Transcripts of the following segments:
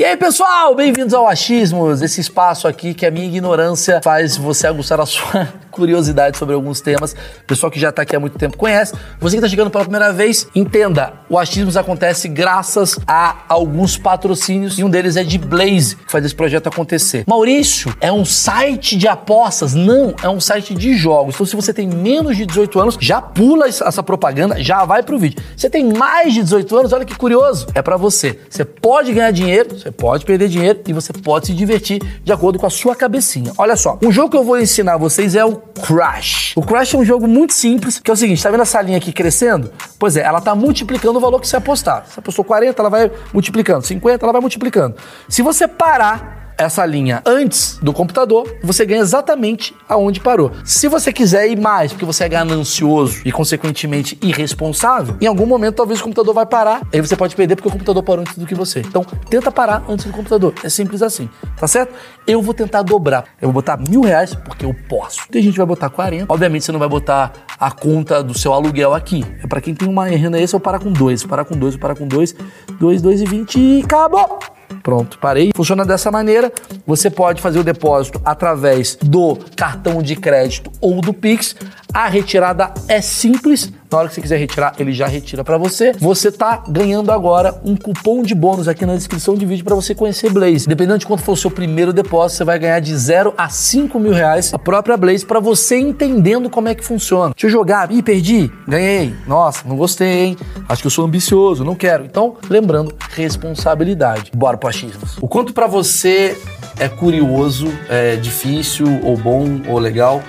E aí, pessoal, bem-vindos ao Achismos, esse espaço aqui que a minha ignorância faz você aguçar a sua curiosidade sobre alguns temas. Pessoal que já tá aqui há muito tempo conhece. Você que tá chegando pela primeira vez, entenda, o Achismos acontece graças a alguns patrocínios e um deles é de Blaze, que faz esse projeto acontecer. Maurício, é um site de apostas? Não, é um site de jogos. Então, se você tem menos de 18 anos, já pula essa propaganda, já vai pro vídeo. Você tem mais de 18 anos, olha que curioso, é para você. Você pode ganhar dinheiro, você pode perder dinheiro e você pode se divertir de acordo com a sua cabecinha. Olha só, um jogo que eu vou ensinar vocês é o Crash. O Crash é um jogo muito simples, que é o seguinte, tá vendo essa linha aqui crescendo? Pois é, ela tá multiplicando o valor que você apostar. Se você apostou 40, ela vai multiplicando. 50, ela vai multiplicando. Se você parar essa linha antes do computador, você ganha exatamente aonde parou. Se você quiser ir mais, porque você é ganancioso e, consequentemente, irresponsável, em algum momento talvez o computador vai parar, aí você pode perder porque o computador parou antes do que você. Então, tenta parar antes do computador. É simples assim, tá certo? Eu vou tentar dobrar. Eu vou botar mil reais porque eu posso. Tem gente que vai botar 40. Obviamente, você não vai botar a conta do seu aluguel aqui. É para quem tem uma renda extra, eu parar com dois. Parar com dois, parar com dois. Dois, dois e vinte e acabou! Pronto, parei. Funciona dessa maneira. Você pode fazer o depósito através do cartão de crédito ou do Pix. A retirada é simples. Na hora que você quiser retirar, ele já retira para você. Você tá ganhando agora um cupom de bônus aqui na descrição de vídeo para você conhecer Blaze. Dependendo de quanto for o seu primeiro depósito, você vai ganhar de 0 a 5 mil reais a própria Blaze para você entendendo como é que funciona. Deixa eu jogar. Ih, perdi. Ganhei. Nossa, não gostei, hein? Acho que eu sou ambicioso, não quero. Então, lembrando, responsabilidade. Bora pro achismos. O quanto para você é curioso, é difícil ou bom ou legal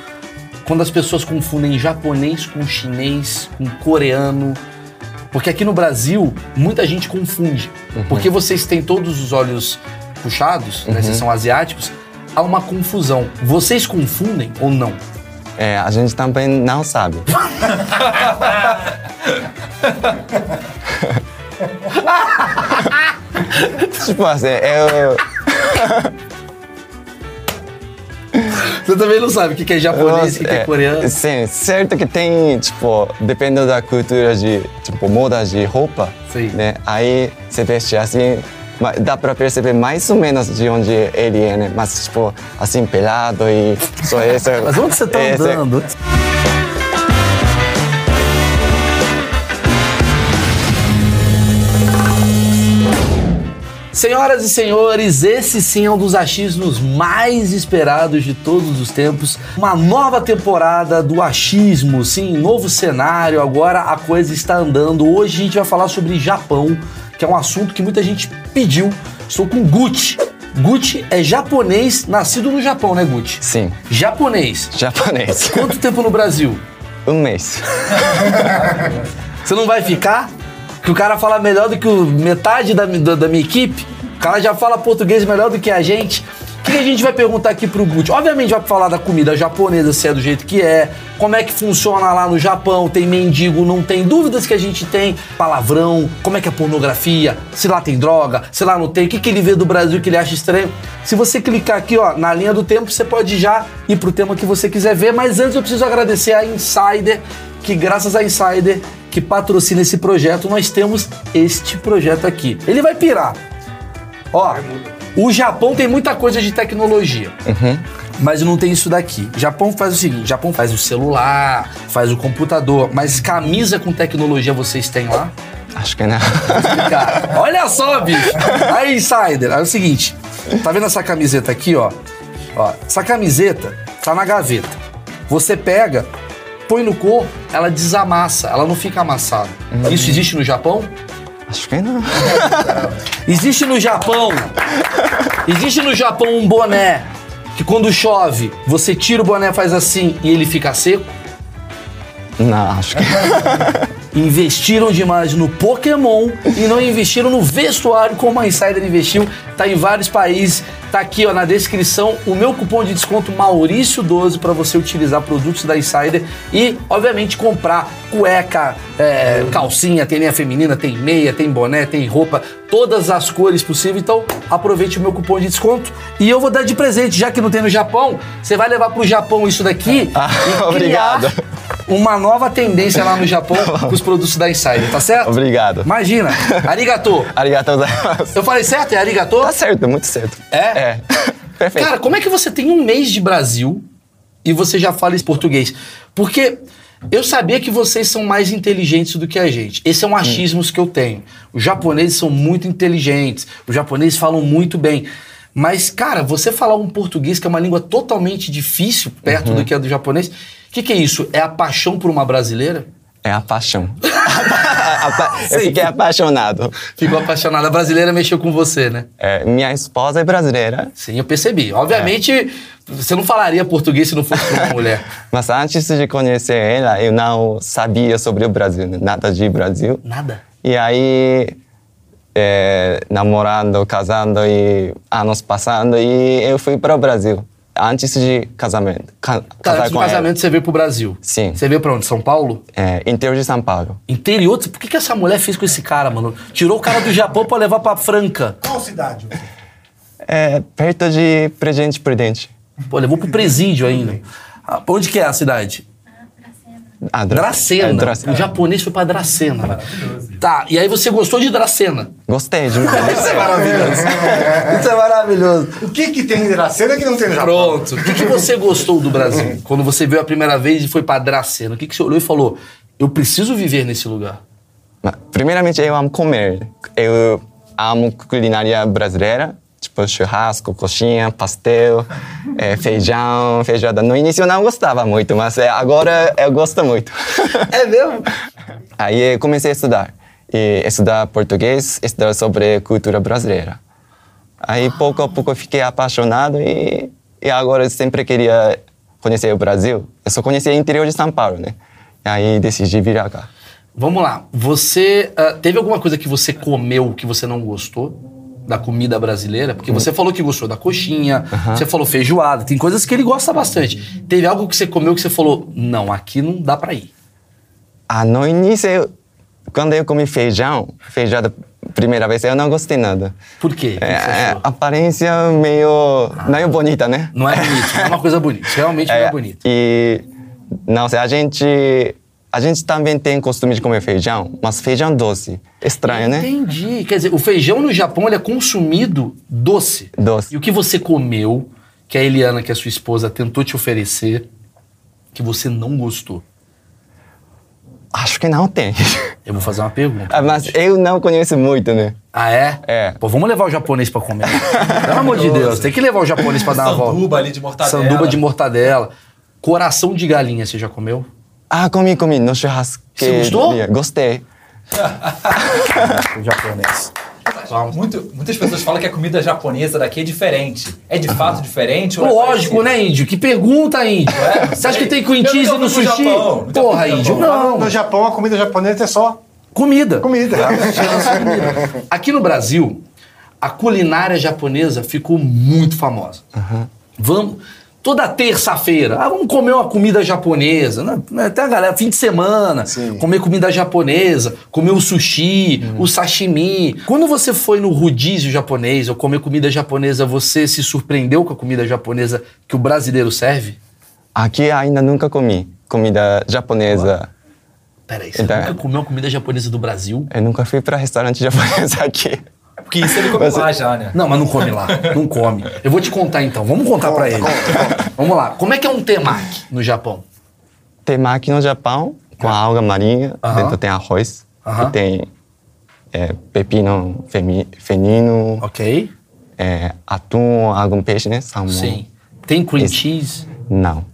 quando as pessoas confundem japonês com chinês, com coreano. Porque aqui no Brasil, muita gente confunde. Uhum. Porque vocês têm todos os olhos puxados, uhum. né, vocês são asiáticos, há uma confusão. Vocês confundem ou não? É, a gente também não sabe. tipo assim, eu. Você também não sabe o que é japonês, o que, é, é coreano? Sim, certo que tem, tipo, dependendo da cultura de, tipo, moda de roupa, sim. né? Aí você veste assim, dá pra perceber mais ou menos de onde ele é, né? Mas, tipo, assim, pelado e só isso. Mas onde você tá andando? Senhoras e senhores, esse sim é um dos achismos mais esperados de todos os tempos. Uma nova temporada do achismo, sim, novo cenário. Agora a coisa está andando. Hoje a gente vai falar sobre Japão, que é um assunto que muita gente pediu. Estou com Gucci. Gucci é japonês, nascido no Japão, né, Gucci? Sim. Japonês. Japonês. Quanto tempo no Brasil? Um mês. Você não vai ficar? Que o cara fala melhor do que o, metade da, da, da, minha equipe. O cara já fala português melhor do que a gente. O que a gente vai perguntar aqui pro Gucci? Obviamente vai falar da comida japonesa, se é do jeito que é, como é que funciona lá no Japão, tem mendigo, não tem dúvidas que a gente tem, palavrão, como é que é pornografia, se lá tem droga, se lá não tem, o que, que ele vê do Brasil que ele acha estranho. Se você clicar aqui, ó, na linha do tempo, você pode já ir pro tema que você quiser ver, mas antes eu preciso agradecer a Insider, que graças a Insider que patrocina esse projeto, nós temos este projeto aqui. Ele vai pirar. Ó, o Japão tem muita coisa de tecnologia. Uhum. Mas não tem isso daqui. O Japão faz o seguinte: Japão faz o celular, faz o computador, mas camisa com tecnologia vocês têm lá? Acho que não. Olha só, bicho. Aí, Insider, é o seguinte: tá vendo essa camiseta aqui, ó? ó? Essa camiseta tá na gaveta. Você pega, põe no corpo, ela desamassa, ela não fica amassada. Hum. Isso existe no Japão? Acho que não. existe no Japão. Existe no Japão um boné que quando chove, você tira o boné, faz assim e ele fica seco? Não, acho que. investiram demais no Pokémon e não investiram no vestuário como a Insider investiu. Tá em vários países. Tá aqui ó, na descrição o meu cupom de desconto Maurício12 para você utilizar produtos da Insider e, obviamente, comprar cueca, é, calcinha, tem linha feminina, tem meia, tem boné, tem roupa, todas as cores possíveis. Então, aproveite o meu cupom de desconto e eu vou dar de presente, já que não tem no Japão, você vai levar pro Japão isso daqui ah, e obrigado uma nova tendência lá no Japão com os produtos da Insider, tá certo? Obrigado. Imagina. Arigato. Arigato. Eu falei certo? É arigato? Tá certo, muito certo. É? É. Perfeito. Cara, como é que você tem um mês de Brasil e você já fala esse português? Porque eu sabia que vocês são mais inteligentes do que a gente. Esse é um achismo que eu tenho. Os japoneses são muito inteligentes, os japoneses falam muito bem. Mas, cara, você falar um português que é uma língua totalmente difícil, perto Uhum. do que é do japonês, o que, que é isso? É a paixão por uma brasileira? É a paixão. Eu fiquei apaixonado. Ficou apaixonada. A brasileira mexeu com você, né? É, minha esposa é brasileira, Sim, eu percebi. Obviamente, você não falaria português se não fosse uma mulher. mas antes de conhecer ela, eu não sabia sobre o Brasil, nada de Brasil. Nada. E aí, é, namorando, casando e anos passando, e eu fui para o Brasil antes de casamento. Ca Cara, antes do com ela. casamento você veio pro Brasil. Sim. Você veio pra onde? São Paulo? É, interior de São Paulo. Interior? Por que, que essa mulher fez com esse cara, mano? Tirou o cara do Japão pra levar pra Franca. Qual cidade? É, perto de Presidente Prudente. Pô, levou pro presídio ainda. Ah, onde que é a cidade? Ah, Dra- Dracena. É, Dracena. O japonês foi pra Dracena. Tá, e aí você gostou de Dracena? Gostei demais. Isso é maravilhoso. Isso é maravilhoso. O que que tem em Dracena que não tem no Japão? Pronto. O que, que você gostou do Brasil? Quando você veio a primeira vez e foi pra Dracena, o que, que você olhou e falou? Eu preciso viver nesse lugar. Primeiramente, eu amo comer. Eu amo culinária brasileira, tipo churrasco, coxinha, pastel, é, feijão, feijoada. No início eu não gostava muito, mas é, agora eu gosto muito. É mesmo? Aí eu comecei a estudar. E estudar português, estudar sobre cultura brasileira. Aí pouco a pouco eu fiquei apaixonado e, e agora eu sempre queria conhecer o Brasil. Eu só conhecia o interior de São Paulo, né? E aí decidi vir cá. Vamos lá. Você. ah, teve alguma coisa que você comeu que você não gostou? Da comida brasileira? Porque você falou que gostou da coxinha, você falou feijoada, tem coisas que ele gosta bastante. Teve algo que você comeu que você falou: não, aqui não dá pra ir. Ah, no início, eu- quando eu comi feijão, feijada primeira vez, eu não gostei nada. Por quê? É, é, aparência meio, meio bonita, né? Não é bonito, não é uma coisa bonita. Realmente não é É, bonito. E, não sei, a gente, a gente também tem costume de comer feijão, mas feijão doce. Estranho, né? Entendi. Quer dizer, o feijão no Japão ele é consumido doce. Doce. E o que você comeu, que a Eliana, que é sua esposa, tentou te oferecer, que você não gostou? Acho que não tem. Eu vou fazer uma pergunta. Ah, mas eu não conheço muito, né? Ah, é? É. Pô, vamos levar o japonês pra comer. Pelo amor de Deus, tem que levar o japonês pra dar uma volta. Sanduba ali de mortadela. Sanduba de mortadela. Coração de galinha, você já comeu? Ah, comi, comi, no churrasco. Você gostou? Gostei. O japonês. Muito- muitas pessoas falam que a comida japonesa daqui é diferente. É de fato diferente? ou é Lógico, parecido? né, índio? Que pergunta, índio? É, Você acha que tem cream cheese no sushi? Japão, Porra, índio, não. No Japão, a comida japonesa é só Comida. comida. Aqui no Brasil, a culinária japonesa ficou muito famosa. Vamos. Toda terça-feira, ah, vamos comer uma comida japonesa. Né? Né, Tem a galera, fim de semana, Sim. comer comida japonesa, comer o sushi, o sashimi. Quando você foi no rodízio japonês ou comer comida japonesa, você se surpreendeu com a comida japonesa que o brasileiro serve? Aqui ainda nunca comi comida japonesa. Peraí, você Então, nunca comeu uma comida japonesa do Brasil? Eu nunca fui para restaurante japonês aqui. É porque isso ele come Mas- lá já, né? Não, mas não come lá. Não come. Eu vou te contar então. Vamos contar pra ele. Vamos lá. Como é que é um temaki no Japão? Temaki no Japão, com a alga marinha. Aham. Dentro tem arroz. Aham. E tem é, pepino femi, fenino, Ok? é, atum, algum peixe, né? Salmão. Sim. Tem cream Esse- cheese? Não.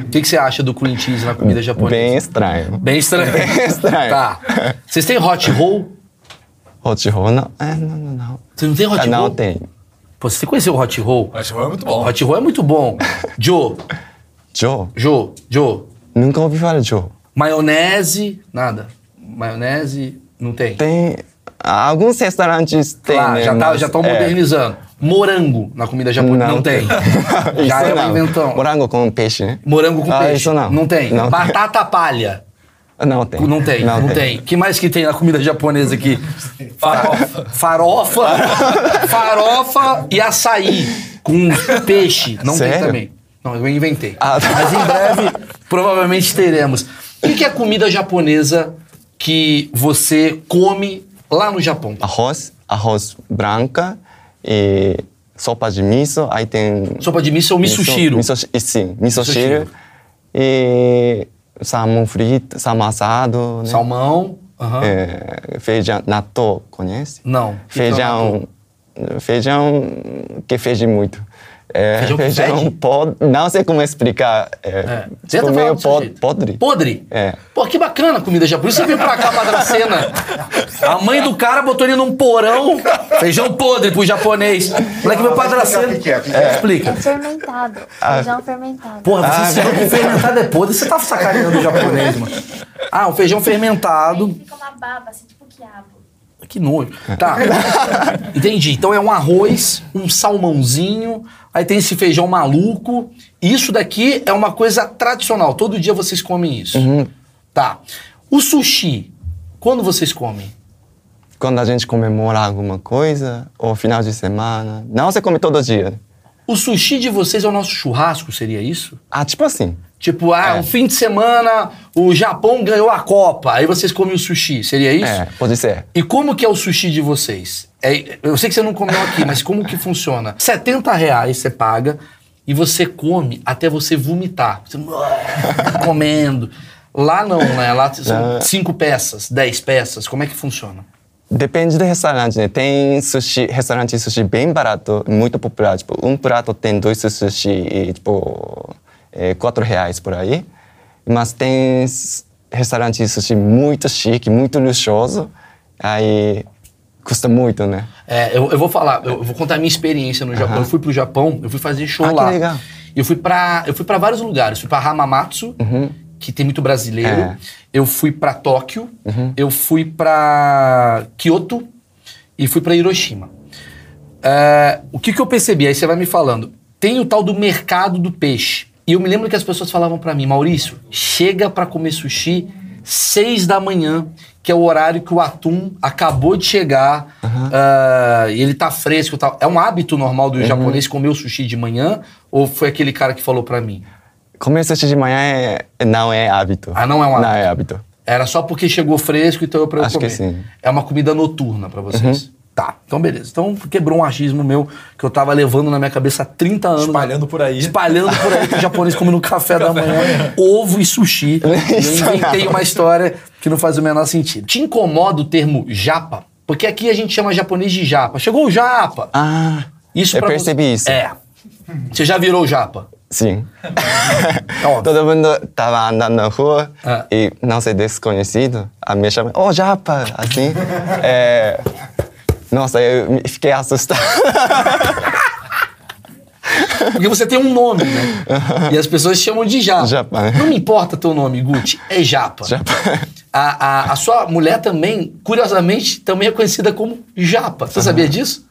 O que, que você acha do cream cheese na comida japonesa? Bem estranho. Bem estranho. Bem estranho. Tá. Vocês têm hot roll? Hot roll, não. É, não, não, não. Você não tem hot roll? não tem. Pô, você conheceu o hot roll? Mas é muito bom. Hot roll é muito bom. Joe, Joe? Joe, Joe. Nunca ouvi falar de Joe. Maionese, nada. Maionese, não tem. Tem... Alguns restaurantes tem, Claro, né? já tá, mas, já estão é, modernizando. Morango na comida japonesa não, tem. já Isso é um não. inventão. Morango com peixe, né? Morango com Ah, peixe. isso não. Não tem. Não tem. Batata palha. Não tem. Não tem, não, tem. que mais que tem na comida japonesa aqui? Farofa. Farofa. farofa e açaí com peixe. Não Sério? tem também. Não, eu inventei. Ah, tá. Mas em breve, provavelmente teremos. O que é comida japonesa que você come lá no Japão? Arroz, arroz branca e sopa de miso, aí tem... Sopa de miso ou misoshiro? Miso, miso, sim, misoshiro. E salmão frito, salmão assado, né? Salmão, uhum. é, feijão, natto, conhece? Não. Feijão, feijão que fez muito. É, feijão, feijão podre. Não sei como explicar. É, é. Tipo meio pod, podre. Podre? É. Pô, que bacana a comida japonesa. Você veio pra cá pra Dracena. A mãe do cara botou ele num porão. Feijão podre pro japonês. O moleque veio pra Dracena. É, que é? Explica. É fermentado. Ah. Feijão fermentado. Porra, você ah, que fermentado é podre. Você tá sacaneando o japonês, mano. Ah, um feijão fermentado. Fica uma baba, assim, tipo quiabo. Que nojo. Tá. Entendi. Então é um arroz, um salmãozinho, aí tem esse feijão maluco. Isso daqui é uma coisa tradicional. Todo dia vocês comem isso. Uhum. Tá. O sushi, quando vocês comem? Quando a gente comemora alguma coisa, ou final de semana. Não, você come todo dia. O sushi de vocês é o nosso churrasco, seria isso? Ah, tipo assim. Tipo, ah, é. um fim de semana o Japão ganhou a Copa, aí vocês comem o sushi, seria isso? É, pode ser. E como que é o sushi de vocês? É, eu sei que você não comeu aqui, mas como que funciona? 70 reais você paga e você come até você vomitar. Você tá comendo. Lá não, né? Lá são cinco peças, dez peças. Como é que funciona? Depende do restaurante, né? Tem sushi, restaurante de sushi bem barato, muito popular. Tipo, um prato tem dois sushi e, tipo é, quatro reais por aí. Mas tem restaurante sushi muito chique, muito luxuoso, aí custa muito, né? É, eu, eu vou falar, eu vou contar a minha experiência no Japão. Eu fui pro Japão, eu fui fazer show ah, lá. Que legal. Eu fui para eu fui para vários lugares. Fui para Hamamatsu, uhum. que tem muito brasileiro. É. Eu fui para Tóquio. Uhum. Eu fui para Kyoto e fui para Hiroshima. É, o que, que eu percebi? Aí você vai me falando. Tem o tal do mercado do peixe. E eu me lembro que as pessoas falavam para mim, Maurício, chega para comer sushi seis da manhã, que é o horário que o atum acabou de chegar uhum. uh, e ele tá fresco tal. É um hábito normal do uhum. japonês comer o sushi de manhã? Ou foi aquele cara que falou para mim? Comer sushi de manhã é, não é hábito. Ah, não é um hábito? Não é hábito. Era só porque chegou fresco, então eu pra eu Acho comer. que sim. É uma comida noturna para vocês. Uhum. Tá, então beleza. Então quebrou um achismo meu que eu tava levando na minha cabeça há 30 anos. Espalhando por aí. Espalhando por aí que o japonês come no café, da manhã ovo e sushi. eu inventei uma história que não faz o menor sentido. Te incomoda o termo japa? Porque aqui a gente chama japonês de japa. Chegou o japa. Ah, isso eu percebi você... isso. É. Você já virou japa? Sim. Todo mundo tava andando na rua Ah. e não sei, desconhecido, a me chama, ô oh, japa, assim. é, nossa, eu fiquei assustado. Porque você tem um nome, né? E as pessoas chamam de Japa. Japa. Não me importa teu nome, Gucci, é Japa. Japa. A, a, a sua mulher também, curiosamente, também é conhecida como Japa. Você sabia disso?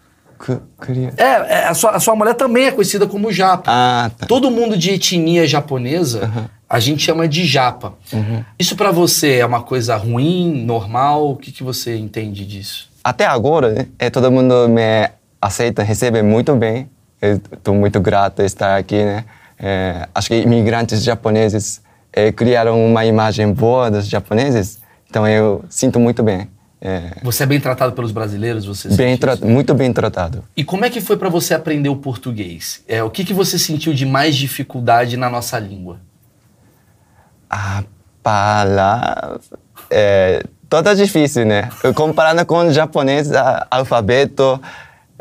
Queria... É, é, a, sua, a sua mulher também é conhecida como Japa. Ah, tá. Todo mundo de etnia japonesa, a gente chama de Japa. Uhum. Isso para você é uma coisa ruim, normal? O que, que você entende disso? Até agora, é, todo mundo me aceita, recebe muito bem. Estou muito grato estar aqui, né? É, acho que imigrantes japoneses é, criaram uma imagem boa dos japoneses, então eu sinto muito bem. É, Você é bem tratado pelos brasileiros? Você bem isso? muito bem tratado. E como é que foi para você aprender o português? É, o que, que você sentiu de mais dificuldade na nossa língua? A palavra... É, toda difícil, né? Comparando com o japonês, a, alfabeto...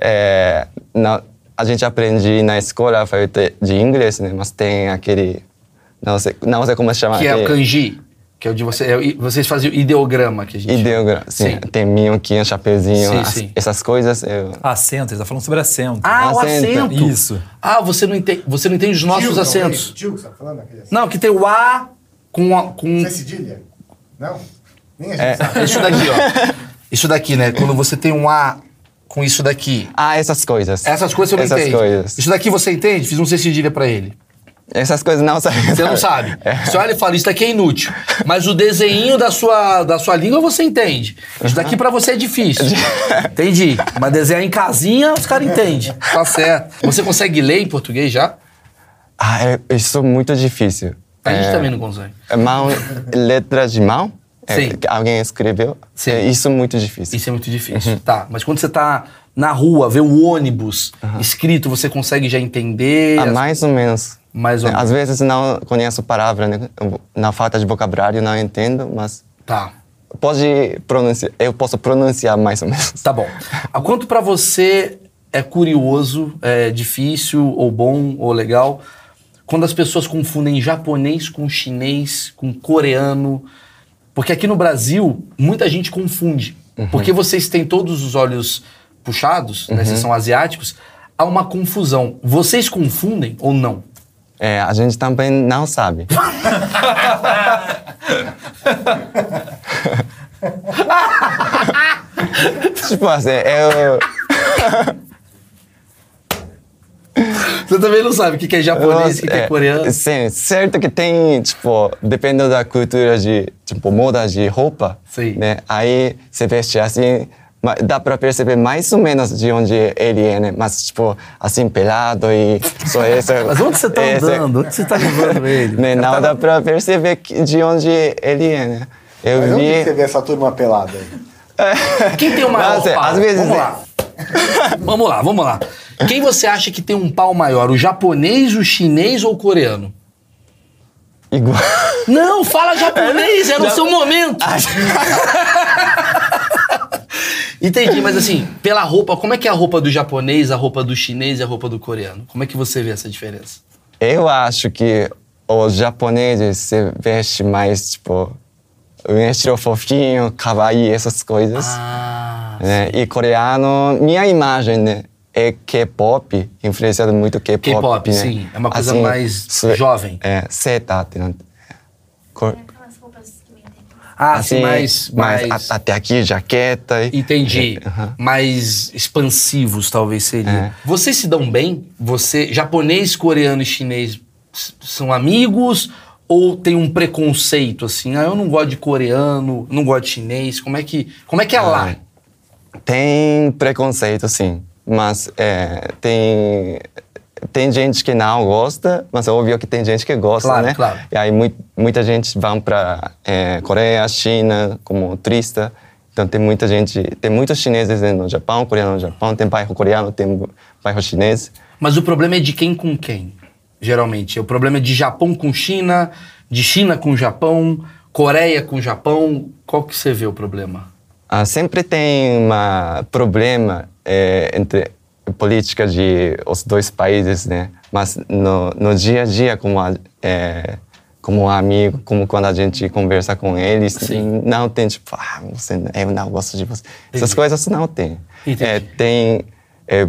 É, na, a gente aprende na escola alfabeto de inglês, né? Mas tem aquele... Não sei, não sei como se chama. Que é o kanji, que é o de você, é o- vocês faziam ideograma que a gente. Ideograma, sim. Sim. Tem minhoquinho, chapeuzinho, Sim, as- sim. essas coisas. Eu... Acento, ele tá falando sobre acento. Ah, o Acento. acento. Isso. Ah, você não entende, você não entende os nossos Tio, acentos. Não, tio, que você tá falando? Aquele acento. Não, que tem o A com a, com Não é cedilha? Não? Nem a gente É. sabe. isso daqui, ó. Isso daqui, né? Quando você tem um A com isso daqui. Ah, essas coisas. Essas coisas você não Essas entende. coisas. Isso daqui você entende? Fiz um cedilha pra ele. Essas coisas não sabem. Você não sabe. É. Você olha e fala, isso daqui é inútil. Mas o desenho da sua, da sua língua você entende. Isso daqui pra você é difícil. Entendi. Mas desenhar em casinha, os caras entendem. Tá certo. Você consegue ler em português já? Ah, é, isso é muito difícil. A gente é, também não consegue. é Mão, letra de mão? É, Sim. alguém escreveu? Sim. É, isso é muito difícil. Isso é muito difícil. Tá, mas quando você tá na rua, vê o ônibus escrito, você consegue já entender? Ah, as- mais ou menos. Mais ou É, menos. Às vezes não conheço palavra, né? Na falta de vocabulário não entendo, mas Tá. pode pronunciar. Eu posso pronunciar mais ou menos. Tá bom. A quanto pra você é curioso, é difícil, ou bom, ou legal, quando as pessoas confundem japonês com chinês, com coreano? Porque aqui no Brasil, muita gente confunde. Porque vocês têm todos os olhos puxados, né? Vocês são asiáticos, há uma confusão. Vocês confundem ou não? É, a gente também não sabe. tipo assim, eu. Você também não sabe o que que é japonês, o que que é, coreano. Sim, certo que tem, tipo, dependendo da cultura de, tipo, moda de roupa, Sim. né? Aí você veste assim, dá pra perceber mais ou menos de onde ele é, né? Mas, tipo, assim, pelado e só isso. Mas onde você tá esse- andando? Onde você tá levando ele? Né? Não tá- dá pra perceber de onde ele é, né? Eu Mas onde que você vi... vê essa turma pelada aí? Quem tem o maior Mas, é, pau? às vezes vamos é- lá. vamos lá, vamos lá. Quem você acha que tem um pau maior? O japonês, o chinês ou o coreano? Igual... Não, fala japonês, era o seu momento. Entendi, mas assim, pela roupa, como é que é a roupa do japonês, a roupa do chinês e a roupa do coreano? Como é que você vê essa diferença? Eu acho que os japoneses se vestem mais, tipo, um estilo fofinho, kawaii, essas coisas. Ah, né? E coreano, minha imagem, né? É K-pop, influenciado muito K-pop. K-pop, né? sim. É uma coisa mais su- jovem. É, seta, né? Cor- É ah assim, mais, mais... a- até aqui, jaqueta. e- Entendi. Aham. Mais expansivos, talvez seria. É. Vocês se dão bem? Você, japonês, coreano e chinês são amigos? Ou tem um preconceito assim? Ah, eu não gosto de coreano, não gosto de chinês. Como é que, como é, que é lá? Tem preconceito, sim. Mas é, tem, tem gente que não gosta, mas é óbvio que tem gente que gosta, Claro, né? claro. E aí mui- muita gente vai para Coreia, China como turista. Então tem muita gente, tem muitos chineses no Japão, coreano no Japão, tem bairro coreano, tem bairro chinês. Mas o problema é de quem com quem, geralmente. O problema é de Japão com China, de China com Japão, Coreia com Japão. Qual que você vê o problema? Ah, sempre tem um problema é, entre política de os dois países, né? Mas no, no dia a dia, como a, é, como amigo, como quando a gente conversa com eles, Sim. não tem tipo, ah, você, eu não gosto de você. Essas Entendi. coisas não tem. É, tem é,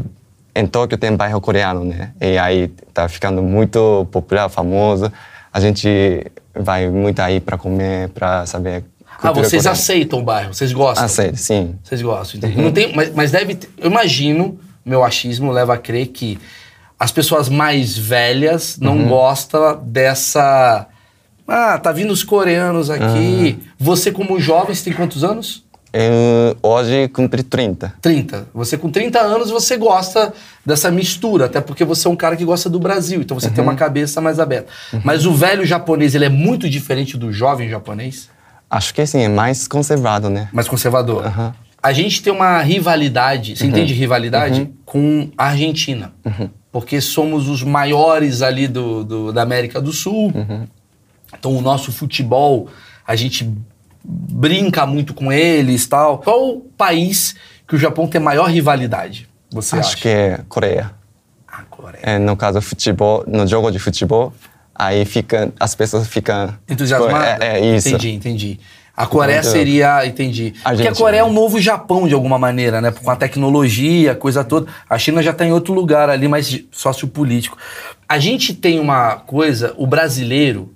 em Tóquio tem bairro coreano, né? E aí tá ficando muito popular, famoso. A gente vai muito aí para comer, para saber. Ah, vocês coreana. aceitam o bairro, vocês gostam? Aceito, sim. Vocês gostam, entendi. Não tem, mas, mas deve ter, eu imagino, meu achismo leva a crer que as pessoas mais velhas não gostam dessa. Ah, tá vindo os coreanos aqui. Você, como jovem, você tem quantos anos? Eu hoje cumpri 30. 30. Você com 30 anos, você gosta dessa mistura, até porque você é um cara que gosta do Brasil, então você tem uma cabeça mais aberta. Mas o velho japonês, ele é muito diferente do jovem japonês? Acho que sim, é mais conservado, né? mais conservador. Aham. A gente tem uma rivalidade, você entende rivalidade? Com a Argentina. Porque somos os maiores ali do, do- da América do Sul. Então o nosso futebol, a gente brinca muito com eles tal. Qual o país que o Japão tem maior rivalidade? Você Acho acha? que é Coreia. A Coreia. É, no caso, futebol, no jogo de futebol, aí fica, as pessoas ficam... Entusiasmado? É, é isso. Entendi, entendi. A Coreia Muito- seria, entendi. Porque a. Coreia é um novo Japão, de alguma maneira, né? Com a tecnologia, a coisa toda. A China já está em outro lugar ali, mais sociopolítico. A gente tem uma coisa, o brasileiro,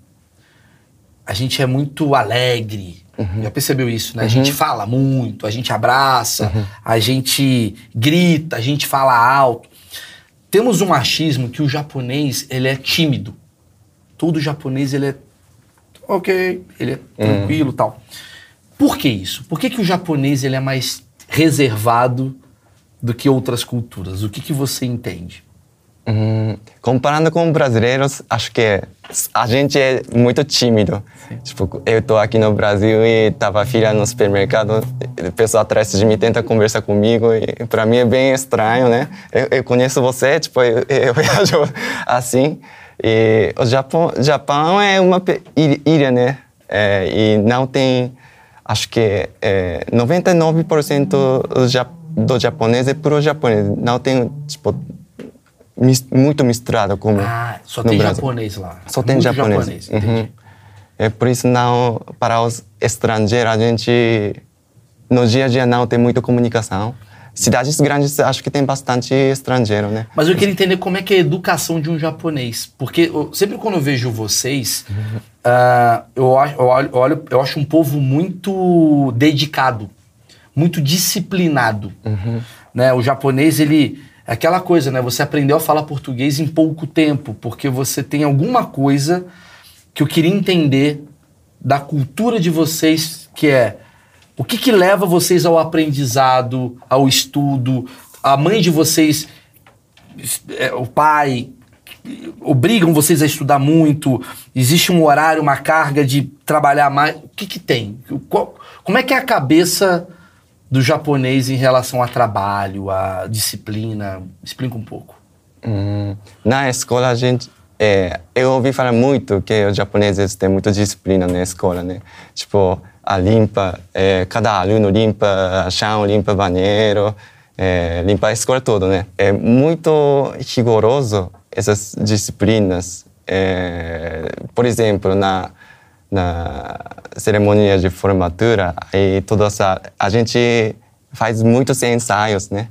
a gente é muito alegre. Já percebeu isso, né? A gente fala muito, a gente abraça, a gente grita, a gente fala alto. Temos um machismo que o japonês, ele é tímido. Todo japonês, ele é ok, ele é tranquilo e tal. Por que isso? Por que, que o japonês ele é mais reservado do que outras culturas? O que, que você entende? Hum, comparando com brasileiros, acho que a gente é muito tímido. Tipo, eu tô aqui no Brasil e tava filha no supermercado, a pessoa atrás de mim tenta conversar comigo e para mim é bem estranho, né? Eu, eu conheço você, tipo, eu, eu viajo assim. E o Japão, Japão é uma ilha, né? É, e não tem, acho que é, 99% do, do japonês é pro japonês. Não tem, tipo, muito misturado como Ah, só tem Brasil. japonês lá. Só tem muito japonês. japonês Uhum. É por isso não para os estrangeiros a gente no dia a dia não tem muita comunicação. Cidades grandes acho que tem bastante estrangeiro, né? Mas eu queria entender como é que é a educação de um japonês. Porque eu- sempre quando eu vejo vocês, ah, eu, olho, eu olho- eu acho um povo muito dedicado, muito disciplinado. Né? O japonês, ele. É aquela coisa, né? Você aprendeu a falar português em pouco tempo, porque você tem alguma coisa que eu queria entender da cultura de vocês, que é o que, que leva vocês ao aprendizado, ao estudo, a mãe de vocês é, o pai obrigam vocês a estudar muito? Existe um horário, uma carga de trabalhar mais? O que que tem? Qual- como é que é a cabeça do japonês em relação a trabalho, a disciplina? Explica um pouco. Hum, na escola a gente é, eu ouvi falar muito que os japoneses têm muita disciplina na escola, né? Tipo, limpa, é, cada aluno limpa chão, limpa banheiro, é, limpa a escola toda, né? É muito rigoroso essas disciplinas. É, por exemplo, na na cerimônia de formatura, aí toda essa, a gente faz muitos ensaios, né?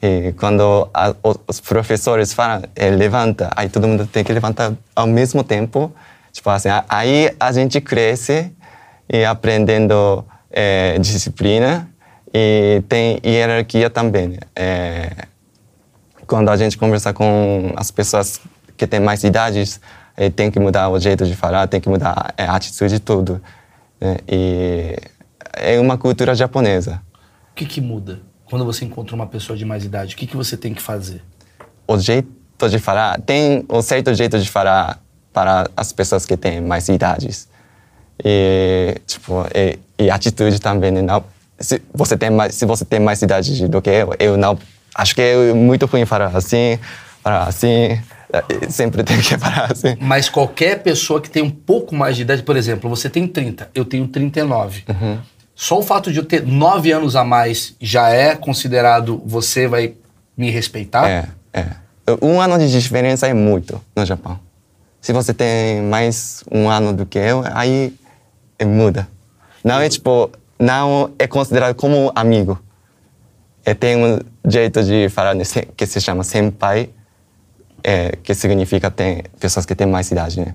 E quando a, os, professores falam, eh, levanta, aí todo mundo tem que levantar ao mesmo tempo. Tipo assim, a- aí a gente cresce e aprendendo eh, disciplina e tem hierarquia também. Eh, quando a gente conversa com as pessoas que têm mais idades, eh, tem que mudar o jeito de falar, tem que mudar a atitude tudo. né? E é uma cultura japonesa. O que que muda quando você encontra uma pessoa de mais idade? O que que você tem que fazer? O jeito de falar, tem um certo jeito de falar para as pessoas que têm mais idades. E, tipo, e, e atitude também, né? Não, se você tem mais, se você tem mais idade do que eu, eu não, acho que é muito ruim falar assim, falar assim, eh, sempre tem que falar assim. Mas qualquer pessoa que tem um pouco mais de idade, por exemplo, você tem 30, eu tenho 39. Só o fato de eu ter 9 anos a mais já é considerado você vai me respeitar? É, é. Um ano de diferença é muito no Japão. Se você tem mais um ano do que eu, aí muda. Não é tipo, não é considerado como amigo. É, tem um jeito de falar né, que se chama senpai, é, que significa tem pessoas que têm mais idade, né?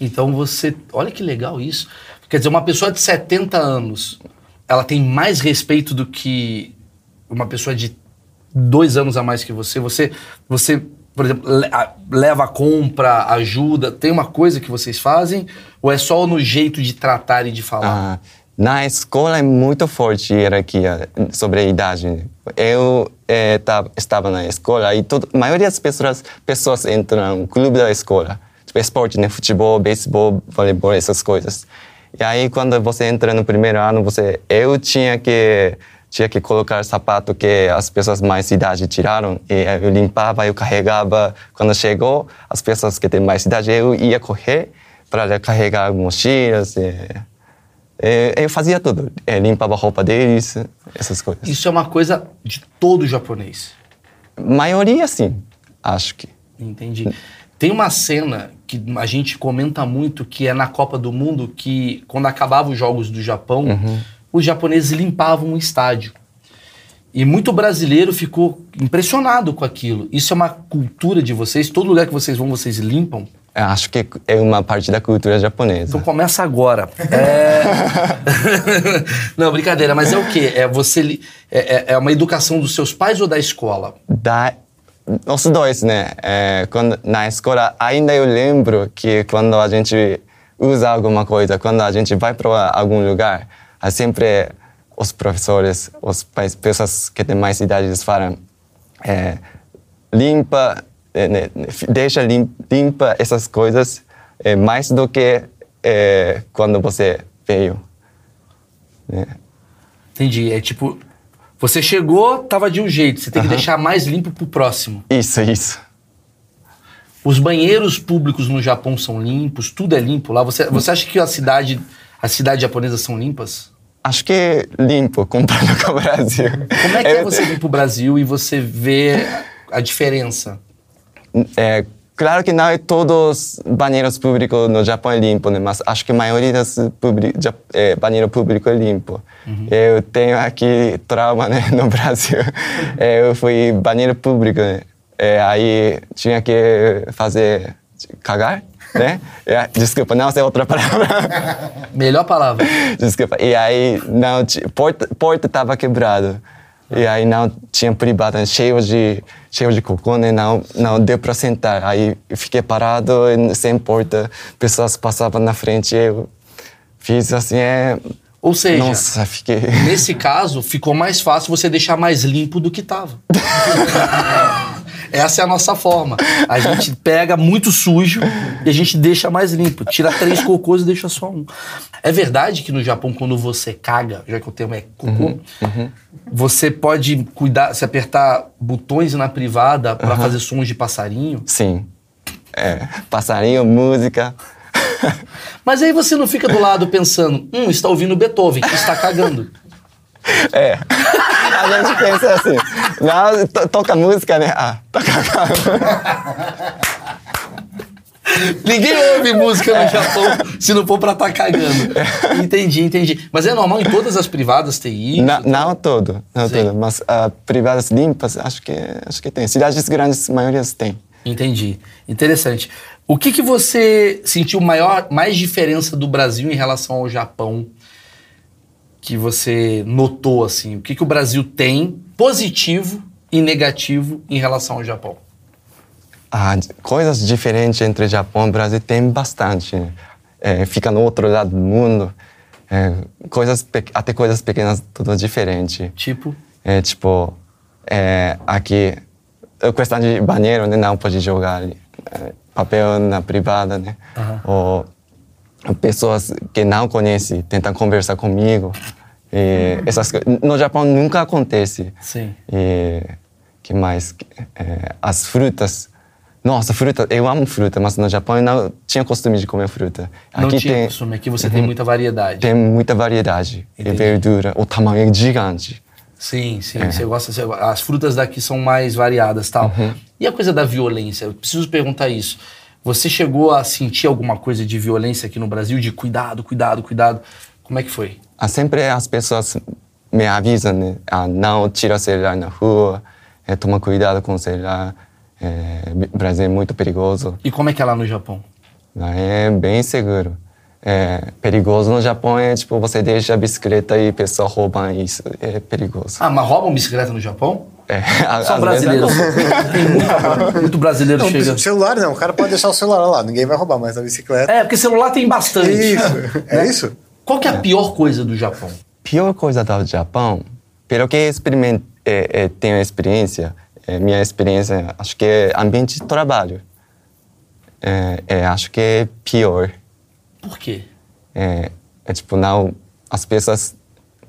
Então você. Olha que legal isso. Quer dizer, uma pessoa de 70 anos, ela tem mais respeito do que uma pessoa de dois anos a mais que você. Você, você por exemplo, leva a compra, ajuda. Tem uma coisa que vocês fazem? Ou é só no jeito de tratar e de falar? Ah, na escola é muito forte a hierarquia sobre a idade. Eu eh, tava- estava na escola e a maioria das pessoas, pessoas entram no clube da escola. Tipo, esporte, né? Futebol, beisebol, voleibol, essas coisas. E aí, quando você entra no primeiro ano, você, eu tinha que tinha que colocar sapato que as pessoas mais idade tiraram e eu limpava, eu carregava. Quando chegou, as pessoas que têm mais idade, eu ia correr para carregar mochilas. E, eu fazia tudo. É, limpava a roupa deles, essas coisas. Isso é uma coisa de todo japonês. Maioria, sim, acho que. Entendi. Tem uma cena que a gente comenta muito que é na Copa do Mundo que quando acabavam os jogos do Japão, os japoneses limpavam o estádio. E muito brasileiro ficou impressionado com aquilo. Isso é uma cultura de vocês? Todo lugar que vocês vão, vocês limpam? Eu Acho que é uma parte da cultura japonesa. Então começa agora. É... Não, brincadeira, mas é o quê? É você li- é, é- é uma educação dos seus pais ou da escola? Da, os dois, né? É, quando, na escola, ainda eu lembro que quando a gente usa alguma coisa, quando a gente vai para algum lugar, é sempre os professores, os pais, pessoas que têm mais idade, eles falam é, limpa é, deixa lim, limpa essas coisas é, mais do que quando você veio. Né? Entendi. É tipo, você chegou, tava de um jeito, você tem que deixar mais limpo pro próximo. Isso, isso. Os banheiros públicos no Japão são limpos, tudo é limpo lá. Você, você acha que a cidade, as cidades japonesas são limpas? Acho que é limpo comparado com o Brasil. Como é que é você vir pro Brasil e você vê a diferença? É, claro que não é todos banheiros públicos no Japão é limpo, né? Mas acho que a maioria dos é, banheiros públicos é limpo. Uhum. Eu tenho aqui trauma, né? No Brasil. É, eu fui banheiro público, né? É, aí tinha que fazer cagar, né? É, desculpa, não sei outra palavra. Melhor palavra. Desculpa. E aí não porta porta estava quebrado. E aí não tinha privada, cheio de cheio de cocô, né? Não não deu para sentar. Aí fiquei parado sem porta. Pessoas passavam na frente, eu fiz assim é ou seja, Nossa, fiquei... nesse caso, ficou mais fácil você deixar mais limpo do que estava. Essa é a nossa forma. A gente pega muito sujo e a gente deixa mais limpo. Tira três cocôs e deixa só um. É verdade que no Japão, quando você caga, já que o termo é cocô, uhum, uhum. você pode cuidar, se apertar botões na privada para uhum. fazer sons de passarinho? Sim. É, passarinho, música. Mas aí você não fica do lado pensando, hum, está ouvindo Beethoven, está cagando. É. A gente pensa assim, não, toca música, né? Ah, toca. Ninguém ouve música no Japão se não for pra estar tá cagando. Entendi, entendi. Mas é normal em todas as privadas ter isso? Não, não todo, não todo. Mas uh, privadas limpas, acho que, acho que tem. Cidades grandes, maioria tem. Entendi. Interessante. O que, que você sentiu maior, mais diferença do Brasil em relação ao Japão que você notou assim? O que, que o Brasil tem positivo e negativo em relação ao Japão? Ah, coisas diferentes entre Japão e Brasil tem bastante. É, fica no outro lado do mundo. É, coisas até coisas pequenas tudo diferente. Tipo? É, tipo, é, aqui a questão de banheiro, né, não pode jogar é, papel na privada, né? Uhum. Ou pessoas que não conhecem tentam conversar comigo. E essas no Japão nunca acontece. Sim. E que mais? É, as frutas. Nossa, fruta, eu amo fruta, mas no Japão eu não tinha costume de comer fruta. Não aqui tinha tem, costume, aqui você uhum, tem muita variedade. Tem muita variedade. Entendi. E verdura, o tamanho é gigante. Sim, sim. É. Você gosta, você, as frutas daqui são mais variadas tal. Uhum. E a coisa da violência? Eu preciso perguntar isso. Você chegou a sentir alguma coisa de violência aqui no Brasil? De cuidado, cuidado, cuidado. Como é que foi? Ah, sempre as pessoas me avisam, né? Ah, não tira celular na rua, é, toma cuidado com o celular. É, o Brasil é muito perigoso. E como é que é lá no Japão? Lá é bem seguro. É, perigoso no Japão é tipo você deixa a bicicleta e a pessoa rouba isso. É perigoso. Ah, mas roubam bicicleta no Japão? É, Só brasileiros. Tem muito, brasileiro não, chega. Celular não, o cara pode deixar o celular lá, ninguém vai roubar, mas a bicicleta. É, porque celular tem bastante. Isso, é né? isso? Qual que é a pior coisa do Japão? Pior coisa do Japão, pelo que experiment, é, é, tenho experiência, é, minha experiência, acho que é ambiente de trabalho. É, é, acho que é pior. Por quê? É, é tipo, não, as pessoas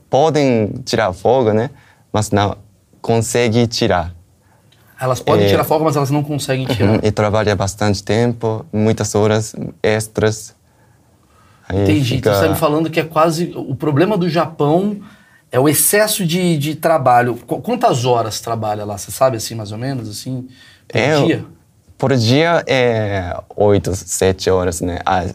podem tirar folga, né? Mas não conseguem tirar. Elas podem é, tirar folga, mas elas não conseguem tirar. Uhum, e trabalha bastante tempo, muitas horas extras. Aí Entendi. Fica... Então você está me falando que é quase. O problema do Japão é o excesso de, de trabalho. Quantas horas trabalha lá? Você sabe assim, mais ou menos, assim, por é, dia? Por dia é oito, sete horas, né? Ah,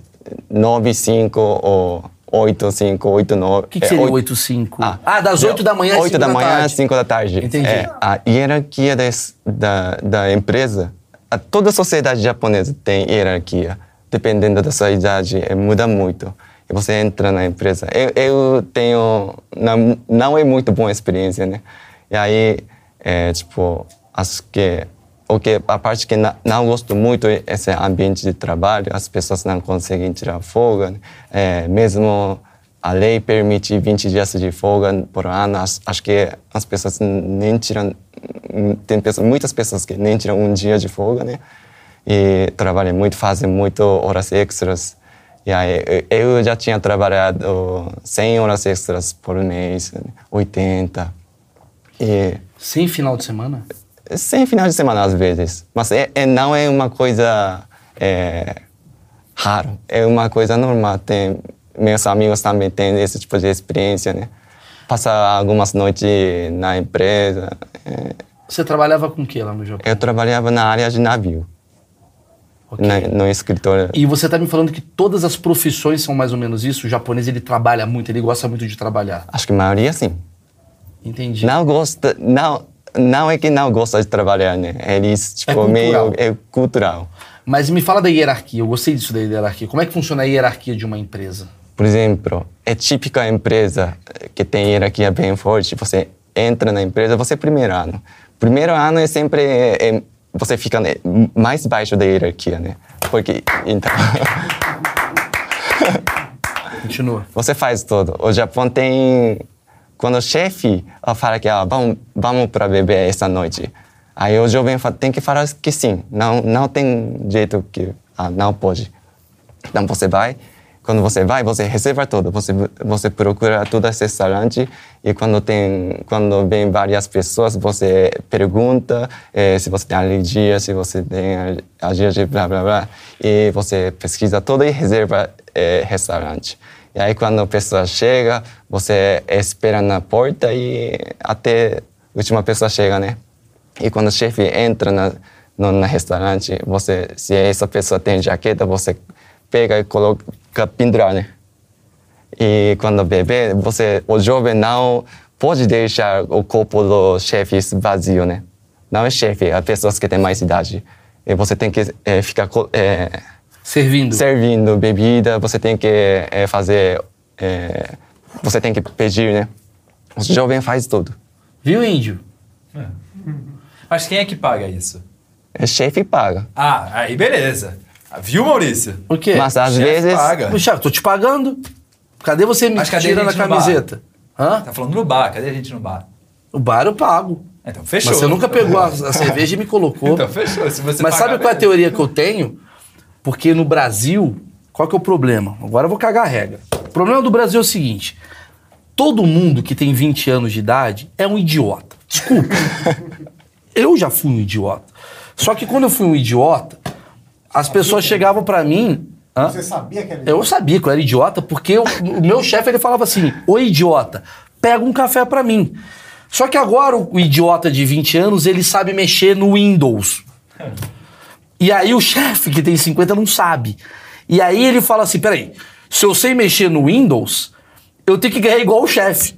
nove, cinco ou oito, cinco, oito, nove. O que, que seria oito, cinco? Ah, ah, das oito da manhã às Oito da, da manhã às cinco da tarde. Entendi. É, a hierarquia des, da, da empresa, a, toda a sociedade japonesa tem hierarquia dependendo da sua idade, é, muda muito. E você entra na empresa. Eu, eu tenho. Não, não é muito boa experiência, né? E aí, é, tipo, acho que. O que, a parte que não, gosto muito é esse ambiente de trabalho, as pessoas não conseguem tirar folga, é, mesmo a lei permite 20 dias de folga por ano. Acho que as pessoas nem tiram. Tem pessoas, muitas pessoas que nem tiram um dia de folga, né? E trabalham muito, fazem muito horas extras. E aí, eu já tinha trabalhado 100 horas extras por mês, 80. E Sem final de semana? sem final de semana às vezes. Mas é, é- não é uma coisa é, raro, é uma coisa normal. Tem, meus amigos também têm esse tipo de experiência, né? Passar algumas noites na empresa. é. Você trabalhava com o que lá no Japão? Eu trabalhava na área de navio, Ok. na- no escritório. E você tá me falando que todas as profissões são mais ou menos isso? O japonês, ele trabalha muito, ele gosta muito de trabalhar. Acho que a maioria sim. Entendi. Não gosta, não, não é que não gosta de trabalhar, né? Eles, tipo, cultural. meio... É cultural. Mas me fala da hierarquia, eu gostei disso da hierarquia. Como é que funciona a hierarquia de uma empresa? Por exemplo, é típica empresa que tem hierarquia bem forte. Você entra na empresa, você é primeiro ano. Primeiro ano é sempre é, é- você fica né, mais baixo da hierarquia, né? Porque então Continua. você faz tudo. O Japão tem quando o chefe fala que ah, vamos vamos para beber essa noite, aí o jovem tem que falar que sim. Não não tem jeito que ah, não pode. Então você vai, quando você vai, você reserva tudo, você você procura todo esse restaurante e quando tem quando vem várias pessoas, você pergunta eh, se você tem alergia, se você tem alergia blá blá blá e você pesquisa tudo e reserva eh, restaurante. E aí quando a pessoa chega, você espera na porta e até a última pessoa chega, né? E quando o chefe entra na, no na restaurante, você, se essa pessoa tem jaqueta, você pega e coloca né? E quando bebe, você, o jovem não pode deixar o corpo do chefe vazio, né? Não é chefe, é pessoas que têm mais idade. E você tem que eh, ficar eh, Servindo. servindo bebida, você tem que eh, fazer, você tem que pedir, né? O jovem faz tudo. Viu, índio? Mas quem é que paga isso? O chefe paga. Ah, aí beleza. Viu, Maurício? O quê? Mas às chefe vezes paga. Puxa, tô te pagando. Cadê você me Mas cadê tirando a a gente no bar? camiseta? Hã? Tá falando no bar, cadê a gente no bar? O bar eu pago. Então fechou. Mas você nunca pegou a, a cerveja e me colocou. Então fechou. Se você Mas pagar, sabe qual é a beleza. teoria que eu tenho? Porque no Brasil, qual que é o problema? Agora eu vou cagar a regra. O problema do Brasil é o seguinte: todo mundo que tem 20 anos de idade é um idiota. Desculpa. eu já fui um idiota. Só que quando eu fui um idiota, as pessoas chegavam pra mim. Hã? Você sabia que era Eu sabia que eu era idiota, porque o, o meu chefe ele falava assim: Ô idiota, pega um café pra mim. Só que agora o, o idiota de 20 anos ele sabe mexer no Windows. E aí o chefe que tem 50 não sabe. E aí ele fala assim: peraí, se eu sei mexer no Windows, eu tenho que ganhar igual o chefe.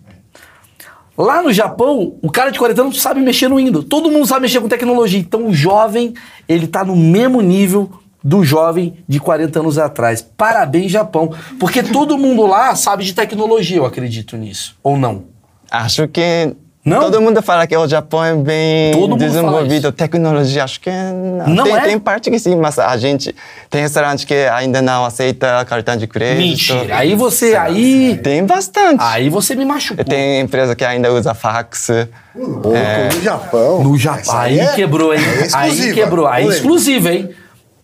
Lá no Japão, o cara de 40 anos sabe mexer no Windows. Todo mundo sabe mexer com tecnologia. Então o jovem, ele tá no mesmo nível do jovem de 40 anos atrás. Parabéns, Japão. Porque todo mundo lá sabe de tecnologia, eu acredito nisso. Ou não? Acho que Não? todo mundo fala que o Japão é bem Todo desenvolvido, tecnologia, acho que não. Não tem, é? tem parte que sim, mas a gente tem restaurante que ainda não aceita cartão de crédito. Mentira. Aí você, aí... Tem bastante. Aí você me machucou. Tem empresa que ainda usa fax. Louco, no Japão. No Japão. Aí é- quebrou, hein? é aí quebrou. Aí exclusivo, hein?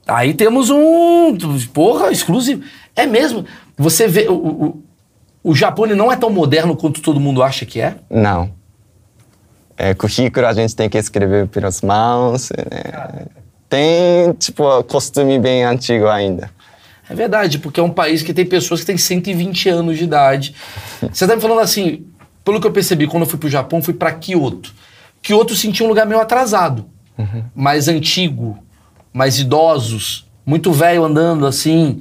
Aí temos um. Porra, exclusivo. É mesmo. Você vê. O, o, o Japão não é tão moderno quanto todo mundo acha que é. Não. É, currículo a gente tem que escrever pelas mãos. né? Tem, tipo, costume bem antigo ainda. É verdade, porque é um país que tem pessoas que têm 120 anos de idade. Você tá me falando assim, pelo que eu percebi, quando eu fui pro Japão, fui pra Kyoto. Kyoto eu senti um lugar meio atrasado, mais antigo, mais idosos, muito velho andando assim.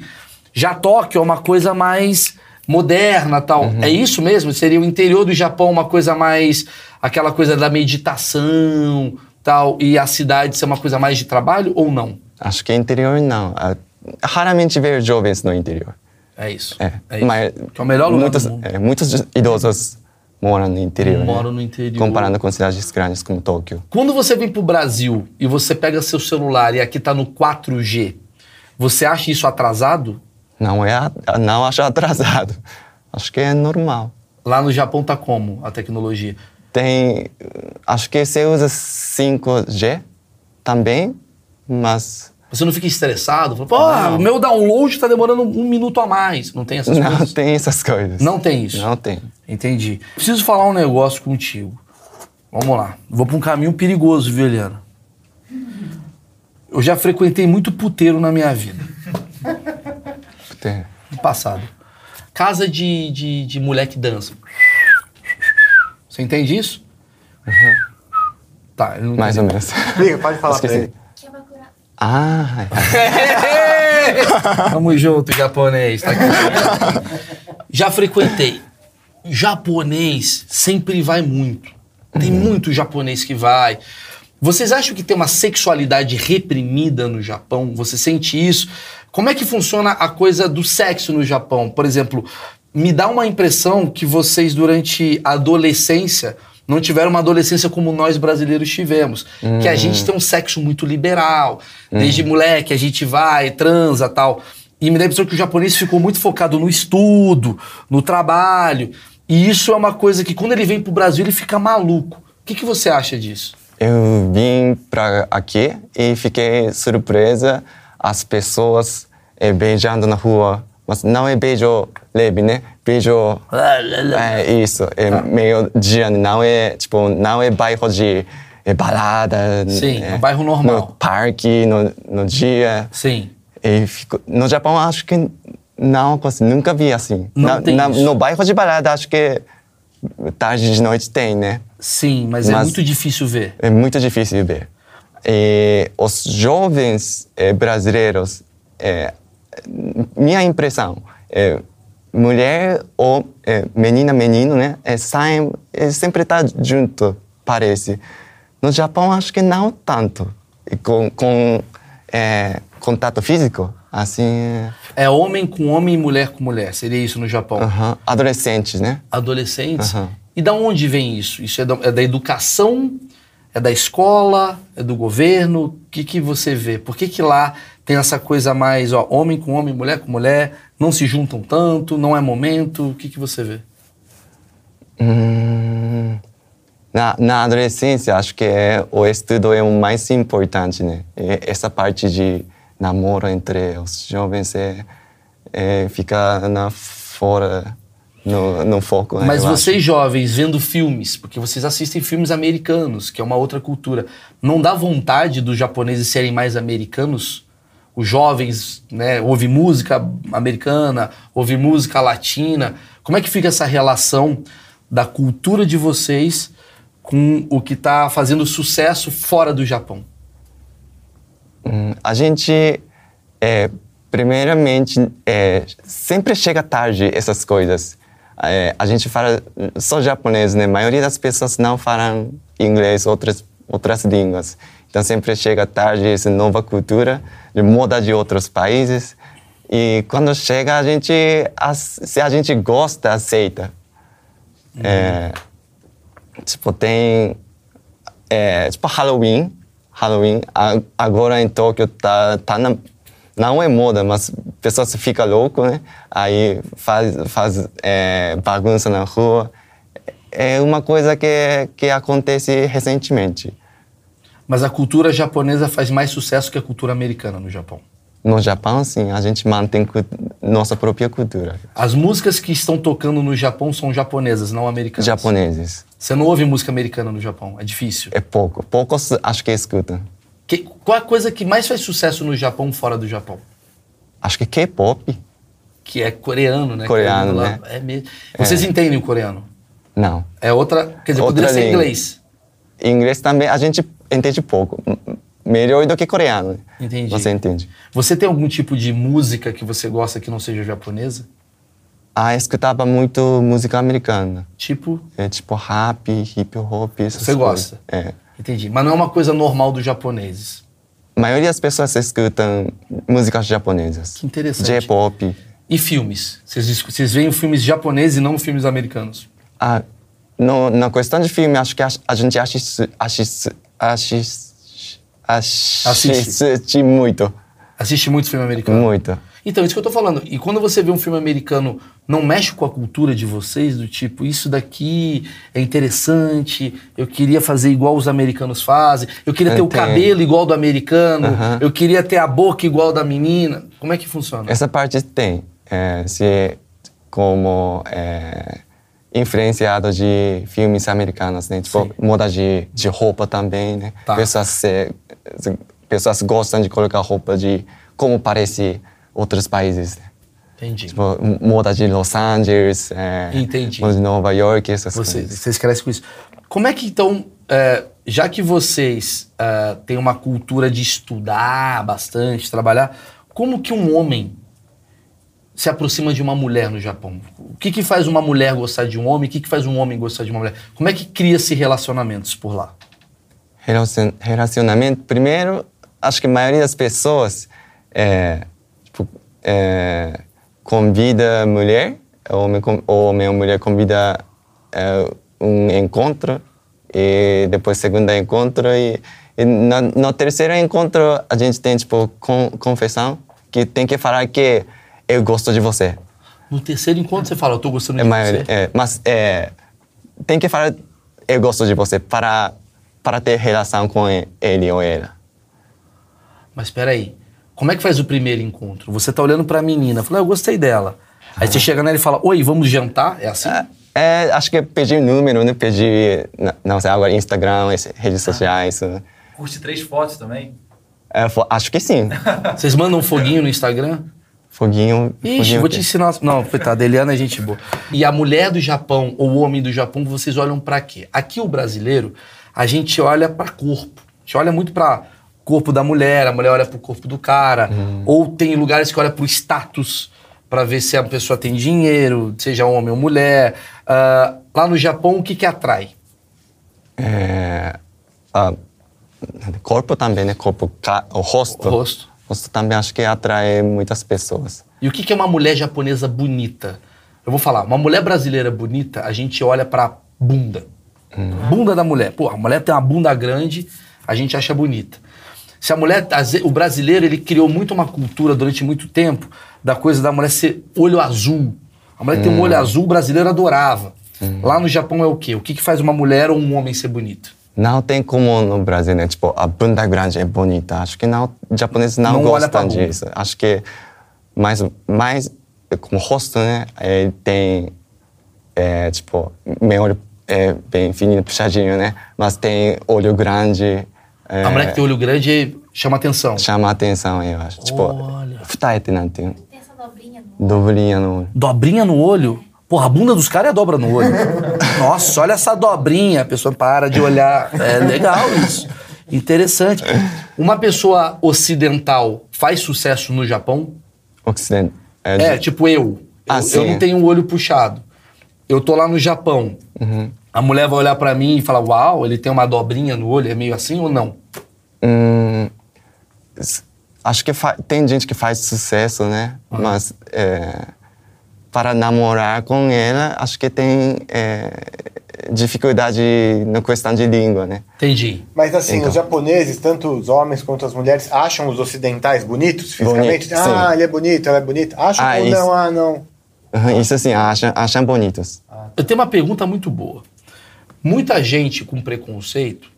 Já Tóquio é uma coisa mais moderna tal. É isso mesmo? Seria o interior do Japão uma coisa mais. aquela coisa da meditação tal, e a cidade ser uma coisa mais de trabalho ou não? Acho que interior não. Ah, Raramente ver jovens no interior. É isso. É, isso. mas que é o melhor lugar muitos, do mundo. é, muitos idosos moram no interior. Moram né? no interior. Comparando com cidades grandes como Tóquio. Quando você vem pro Brasil e você pega seu celular e aqui tá no 4G, você acha isso atrasado? Não é, não acho atrasado. Acho que é normal. Lá no Japão tá como a tecnologia? Tem, acho que você usa 5G também, mas Você não fica estressado? Fala, Pô, o meu download tá demorando um minuto a mais. Não tem essas não coisas? tem essas coisas. Não tem isso? Não tem. Entendi. Preciso falar um negócio contigo. Vamos lá. Vou pra um caminho perigoso, viu, Eliana? Eu já frequentei muito puteiro na minha vida. Tem. No passado. Casa de, de, de mulher que dança. Você entende isso? Tá, ele não Mais ou menos. Liga, pode falar pra Esqueci. ele. Que é. Ah, Tamo junto, japonês. Tá aqui. Já frequentei. Japonês sempre vai muito. Tem muito japonês que vai. Vocês acham que tem uma sexualidade reprimida no Japão? Você sente isso? Como é que funciona a coisa do sexo no Japão? Por exemplo, me dá uma impressão que vocês, durante a adolescência, não tiveram uma adolescência como nós brasileiros tivemos. Que a gente tem um sexo muito liberal. Desde moleque a gente vai, transa tal. E me dá a impressão que o japonês ficou muito focado no estudo, no trabalho. E isso é uma coisa que quando ele vem pro Brasil ele fica maluco. O que, que você acha disso? eu vim pra aqui e fiquei surpresa as pessoas eh, beijando na rua. Mas não é beijo leve, né? Beijo É isso, é meio dia, não é tipo, não é bairro de é balada. Sim, é, um bairro normal. No parque, no, no dia. Sim. E fico, no Japão acho que não, assim, nunca vi assim. Não Na- tem na- no bairro de balada acho que tarde de noite tem, né? Sim, mas, é Mas- muito difícil ver. É muito difícil ver. E os jovens eh, brasileiros, eh, minha impressão, é, mulher ou eh, menina, menino, né? É, saem, é, sempre tá junto, parece. No Japão, acho que não tanto. E com, com eh, contato físico, assim, é, É homem com homem e mulher com mulher. Seria isso no Japão. adolescentes, né? Adolescentes. E da onde vem isso? Isso é da, é da educação? É da escola? É do governo? O que, que você vê? Por que, que lá tem essa coisa mais, ó, homem com homem, mulher com mulher, não se juntam tanto, não é momento? O que, que você vê? Hum, na, na adolescência, acho que é, o estudo é o mais importante, né? E essa parte de namoro entre os jovens é, é, fica na fora, no, no foco, né? Mas vocês acho. jovens vendo filmes, porque vocês assistem filmes americanos, que é uma outra cultura, não dá vontade dos japoneses serem mais americanos? Os jovens, né, ouvem música americana, ouvem música latina. Como é que fica essa relação da cultura de vocês com o que está fazendo sucesso fora do Japão? Hum, a gente, é, primeiramente, é, sempre chega tarde essas coisas. É, a gente fala só japonês, né? A maioria das pessoas não falam inglês, outras outras línguas. Então sempre chega tarde essa nova cultura de moda de outros países. E quando chega a gente, se a gente gosta, aceita. É, tipo tem é, tipo Halloween, Halloween agora em Tóquio tá, tá na, não é moda, mas pessoas ficam loucas, né? Aí faz, faz é, bagunça na rua. É uma coisa que, que acontece recentemente. Mas a cultura japonesa faz mais sucesso que a cultura americana no Japão. No Japão, sim, a gente mantém nossa própria cultura. As músicas que estão tocando no Japão são japonesas, não americanas. Japoneses. Você não ouve música americana no Japão, é difícil. É pouco. Poucos acho que escutam. Que- qual a coisa que mais faz sucesso no Japão fora do Japão? Acho que K-pop. Que é coreano, né? Coreano, Lá- né? É mesmo. Vocês entendem o coreano? Não. É outra. Quer dizer, Outra poderia ser língua. inglês. Inglês também a gente entende pouco. Melhor do que coreano. Entendi. Você entende? Você tem algum tipo de música que você gosta que não seja japonesa? Ah, escutava muito música americana. Tipo. É tipo rap, hip hop, essas Você coisas. gosta? É. Entendi. Mas não é uma coisa normal dos japoneses. A maioria das pessoas escutam músicas japonesas. Que interessante. J-pop. E filmes? Vocês, vocês veem filmes japoneses e não filmes americanos? Ah, no, na questão de filme, acho que a, a gente assiste, assiste, assiste, assiste muito. Assiste muito filme americano? Muito. Então, isso que eu tô falando. E quando você vê um filme americano não mexe com a cultura de vocês, do tipo, isso daqui é interessante, eu queria fazer igual os americanos fazem, eu queria ter o Entendo. cabelo igual do americano, Aham. eu queria ter a boca igual da menina. Como é que funciona? Essa parte tem. É, se como é, influenciado de filmes americanos, né? Tipo, Sim. moda de, de roupa também, né? Tá. Pessoas, pessoas gostam de colocar roupa de como parece outros países. né? Entendi. Tipo, moda de Los Angeles, é, Entendi. moda de Nova York, essas Vocês, coisas. vocês crescem com isso. Como é que então, é, já que vocês é, têm uma cultura de estudar bastante, trabalhar, como que um homem se aproxima de uma mulher no Japão? O que, que faz uma mulher gostar de um homem? O que, que faz um homem gostar de uma mulher? Como é que cria-se relacionamentos por lá? Relacion- Relacionamento, primeiro, acho que a maioria das pessoas é, tipo, é, convida mulher, o homem, com- o homem ou mulher convida é, um encontro, e depois segundo encontro, e, e no, no terceiro encontro a gente tem, tipo, con, confissão, que tem que falar que eu gosto de você. No terceiro encontro você fala, eu tô gostando É de maioria, você. é, mas é, tem que falar eu gosto de você para, para ter relação com ele ou ela. Mas espera aí, como é que faz o primeiro encontro? Você tá olhando pra menina, fala, eu gostei dela. Aí você chega nela e fala, oi, vamos jantar? É assim? É, acho que pedir número, né? Pedir, n- não sei, agora Instagram, redes sociais. né? Curte três fotos também? É, acho que sim. Vocês mandam um foguinho no Instagram? Foguinho. Ixi, foguinho vou te ensinar. Não, coitada, a Eliana é gente boa. E a mulher do Japão ou o homem do Japão, vocês olham pra quê? Aqui o brasileiro, a gente olha pra corpo. A gente olha muito pra corpo da mulher, a mulher olha pro corpo do cara. Ou tem lugares que olha pro status pra ver se a pessoa tem dinheiro, seja homem ou mulher. Ah, lá no Japão, o que que atrai? É, corpo também, né? Corpo, ca- o rosto. O rosto. Rosto também acho que atrai muitas pessoas. E o que é uma mulher japonesa bonita? Eu vou falar, uma mulher brasileira bonita, a gente olha pra bunda. Bunda da mulher. Pô, a mulher tem uma bunda grande, a gente acha bonita. Se a mulher, o brasileiro, ele criou muito uma cultura durante muito tempo da coisa da mulher ser olho azul. A mulher tem um olho azul, o brasileiro adorava. Lá no Japão é o quê? O que que faz uma mulher ou um homem ser bonito? Não tem como no Brasil, né? Tipo, a bunda grande é bonita. Acho que não, japoneses não, Não gostam disso. Acho que mais, mais como rosto, né? Ele tem, é, tipo, meu olho é bem fininho, puxadinho, né? Mas tem olho grande. é, A mulher que tem olho grande chama atenção. Chama atenção, eu acho. Tipo, futaete, não tem Tem essa dobrinha no dobrinha no olho. Dobrinha no olho? Porra, a bunda dos caras é dobra no olho. Nossa, olha essa dobrinha. A pessoa para de olhar. É legal isso. Interessante. Uma pessoa ocidental faz sucesso no Japão? Ocidente. É, É, tipo eu. Ah, eu, sim. eu não tenho o olho puxado. Eu tô lá no Japão. A mulher vai olhar pra mim e falar: Uau, ele tem uma dobrinha no olho. É meio assim ou não? Hum, acho que tem gente que faz sucesso, né? Mas é, para namorar com ela, acho que tem é, dificuldade na questão de língua, né? Entendi. Mas assim, Então. os japoneses, tanto os homens quanto as mulheres, acham os ocidentais bonitos fisicamente? Bonito, ah, sim. ele é bonito, ela é bonita. Acham Ah, ou isso. não? Ah, não. Uhum, Isso assim, acham, acham bonitos. Eu tenho uma pergunta muito boa. Muita gente com preconceito,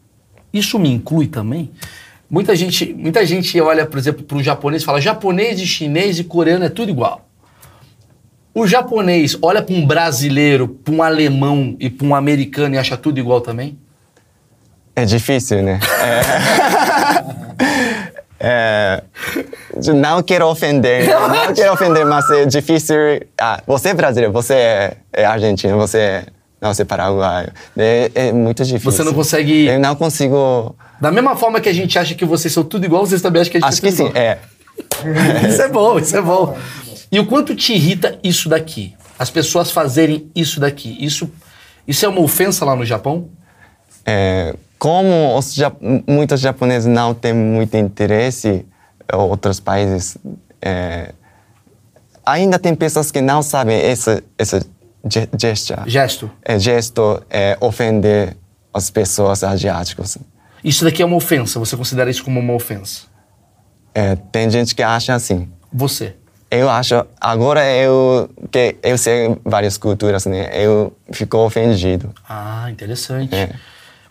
isso me inclui também? Muita gente, muita gente olha, por exemplo, para o japonês e fala: japonês e chinês e coreano é tudo igual. O japonês olha para um brasileiro, para um alemão e para um americano e acha tudo igual também? É difícil, né? É, é, não quero ofender, não quero ofender, mas é difícil. Ah, você é brasileiro, você é, é argentino, você é, não, você é paraguaio. É, é muito difícil. Você não consegue- Eu não consigo. Da mesma forma que a gente acha que vocês são tudo igual, vocês também acham que a gente Acho é que sim, é. Isso é bom, isso é bom. E o quanto te irrita isso daqui? As pessoas fazerem isso daqui. Isso, isso é uma ofensa lá no Japão? É, como os muitos japoneses não têm muito interesse em outros países, é, ainda tem pessoas que não sabem esse, esse ge- gesture. Gesto. É, gesto é ofender as pessoas asiáticas. Isso daqui é uma ofensa. Você considera isso como uma ofensa? É, tem gente que acha assim. Você. Eu acho, agora eu, que eu sei várias culturas, né? Eu fico ofendido. Ah, interessante. É.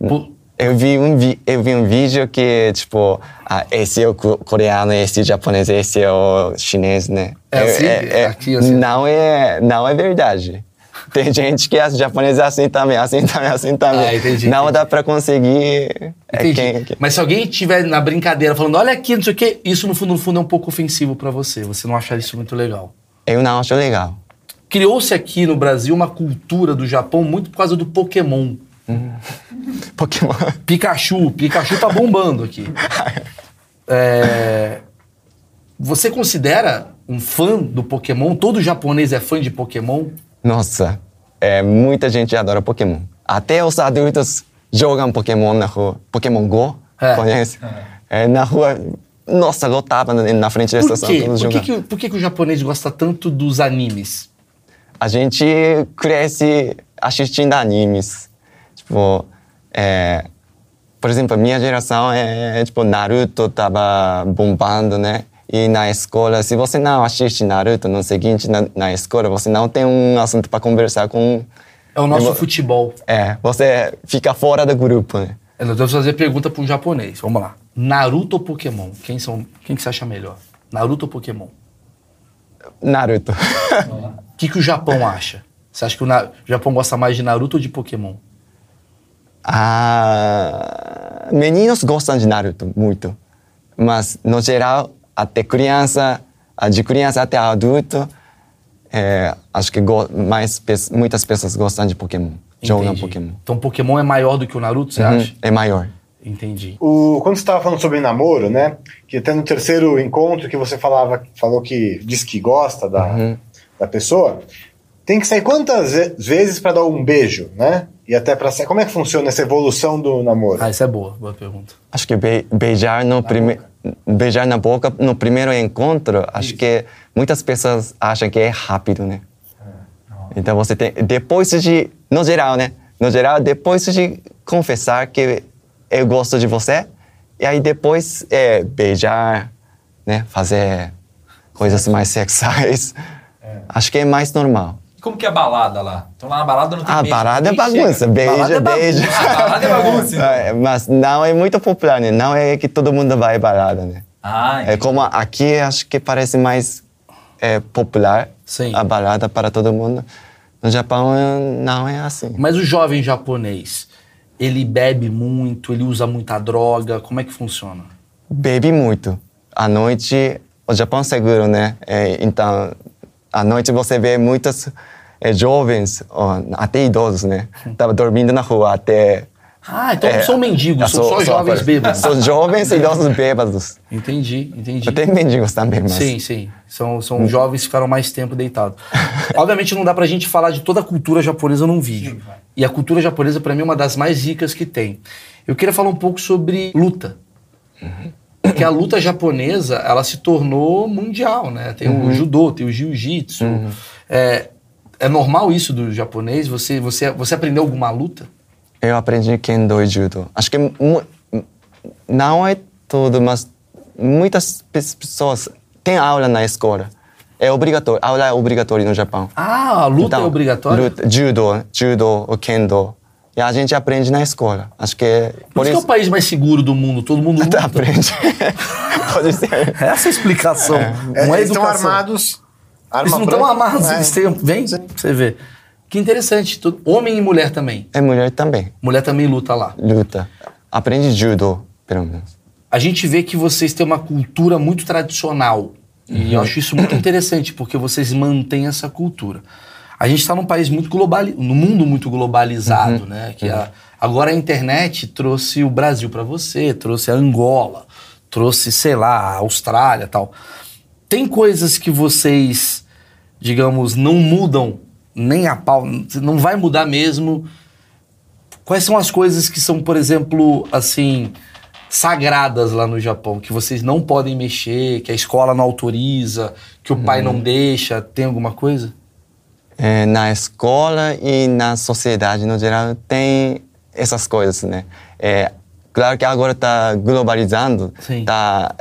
Pô, Eu vi um, vi- eu vi um vídeo que, tipo, ah, esse é o co- coreano, esse é o japonês, esse é o chinês, né? É assim? Aqui, assim? Não é, não é verdade. Tem gente que é japonês é assim também, assim também, assim também. Ah, entendi, não entendi. dá pra conseguir. é quem- quem- Mas se alguém estiver na brincadeira falando, olha aqui, não sei o quê, isso no fundo, no fundo é um pouco ofensivo pra você. Você não acha isso muito legal. Eu não acho legal. Criou-se aqui no Brasil uma cultura do Japão muito por causa do Pokémon. Pokémon. Pikachu, Pikachu tá bombando aqui. É, Você considera um fã do Pokémon? Todo japonês é fã de Pokémon? Nossa, é, muita gente adora Pokémon. Até os adultos jogam Pokémon na rua. Pokémon Go, É. conhece? É, na rua, nossa, lotava na, na frente da Por estação. quê? todos Por que, por que, que o japonês gosta tanto dos animes? A gente cresce assistindo animes. Tipo, é, por exemplo, a minha geração é, tipo, Naruto tava bombando, né? E na escola, se você não assiste Naruto no seguinte, na, na escola, você não tem um assunto para conversar com... É o nosso futebol. É, você fica fora do grupo, né? É, Nós fazer pergunta para um japonês. Vamos lá. Naruto ou Pokémon? Quem, são, quem que você acha melhor? Naruto ou Pokémon? Naruto. O que, que o Japão acha? Você acha que o, Na- o Japão gosta mais de Naruto ou de Pokémon? ah, meninos gostam de Naruto muito, mas no geral até criança, ah, de criança até adulto, é, acho que mais muitas pessoas gostam de Pokémon, jogam Entendi. Pokémon. Então Pokémon é maior do que o Naruto, você Uhum, acha? É maior. Entendi. O, quando você estava falando sobre namoro, né? Que até no terceiro encontro que você falava, falou que disse que gosta da, Uhum. da pessoa, tem que sair quantas ve- vezes para dar um beijo, né? E até para sair. Como é que funciona essa evolução do namoro? Ah, isso é boa, boa pergunta. Acho que be- beijar no primeiro beijar na boca no primeiro encontro, acho que muitas pessoas acham que é rápido, né? Então você tem depois de no geral, né? No geral, depois de confessar que eu gosto de você, e aí depois é beijar, né? Fazer coisas mais sexuais. Acho que é mais normal. Como que é a balada lá? Então lá na balada não tem A beijo, parada é ninguém bagunça, chega. beija, Balada é bagunça. Ah, balada é bagunça, então. É, mas não é muito popular, né? Não é que todo mundo vai balada, né? Ah, É como aqui, acho que parece mais é, popular Sim. a balada para todo mundo. No Japão é- não é assim. Mas o jovem japonês, ele bebe muito, ele usa muita droga, como é que funciona? Bebe muito. À noite, o Japão é seguro, né? É, então, à noite você vê muitos é, jovens, ó, até idosos, né? Tava dormindo na rua até... Ah, então não é, são mendigos, eu são sou- só sou- jovens bêbados. São jovens e idosos bêbados. Entendi, entendi. Tem mendigos também, mas... Sim, sim. São, são jovens que ficaram mais tempo deitados. Obviamente não dá pra gente falar de toda a cultura japonesa num vídeo. E a cultura japonesa, pra mim, é uma das mais ricas que tem. Eu queria falar um pouco sobre luta. Porque a luta japonesa, ela se tornou mundial, né? Tem o judô, tem o jiu-jitsu. É, é normal isso do japonês? Você, você, você aprendeu alguma luta? Eu aprendi Kendo e Judo. Acho que não é tudo, mas muitas pe- pessoas têm aula na escola. É obrigatório, aula é obrigatória no Japão. Ah, a luta Então, é obrigatória? luta- judo, judo, o Kendo. E a gente aprende na escola. Acho que é Por isso que é o país mais seguro do mundo, todo mundo luta. aprende. Pode ser. Essa é a explicação. É, Não é eles estão armados. Arma Eles não estão branca. amados, É. eles têm. Vem, pra você vê. Que interessante. Todo- Homem e mulher também. É mulher também, Mulher também luta lá. luta. Aprende judo, pelo menos. A gente vê que vocês têm uma cultura muito tradicional. E eu acho isso muito interessante, porque vocês mantêm essa cultura. A gente está num país muito globalizado, num mundo muito globalizado, né? Que a- agora a internet trouxe o Brasil para você, trouxe a Angola, trouxe, sei lá, a Austrália tal. Tem coisas que vocês, digamos, não mudam nem a pau, não vai mudar mesmo. Quais são as coisas que são, por exemplo, assim, sagradas lá no Japão, que vocês não podem mexer, que a escola não autoriza, que o pai não deixa? Tem alguma coisa? É, na escola e na sociedade no geral tem essas coisas, né? É, Claro que agora está globalizando, está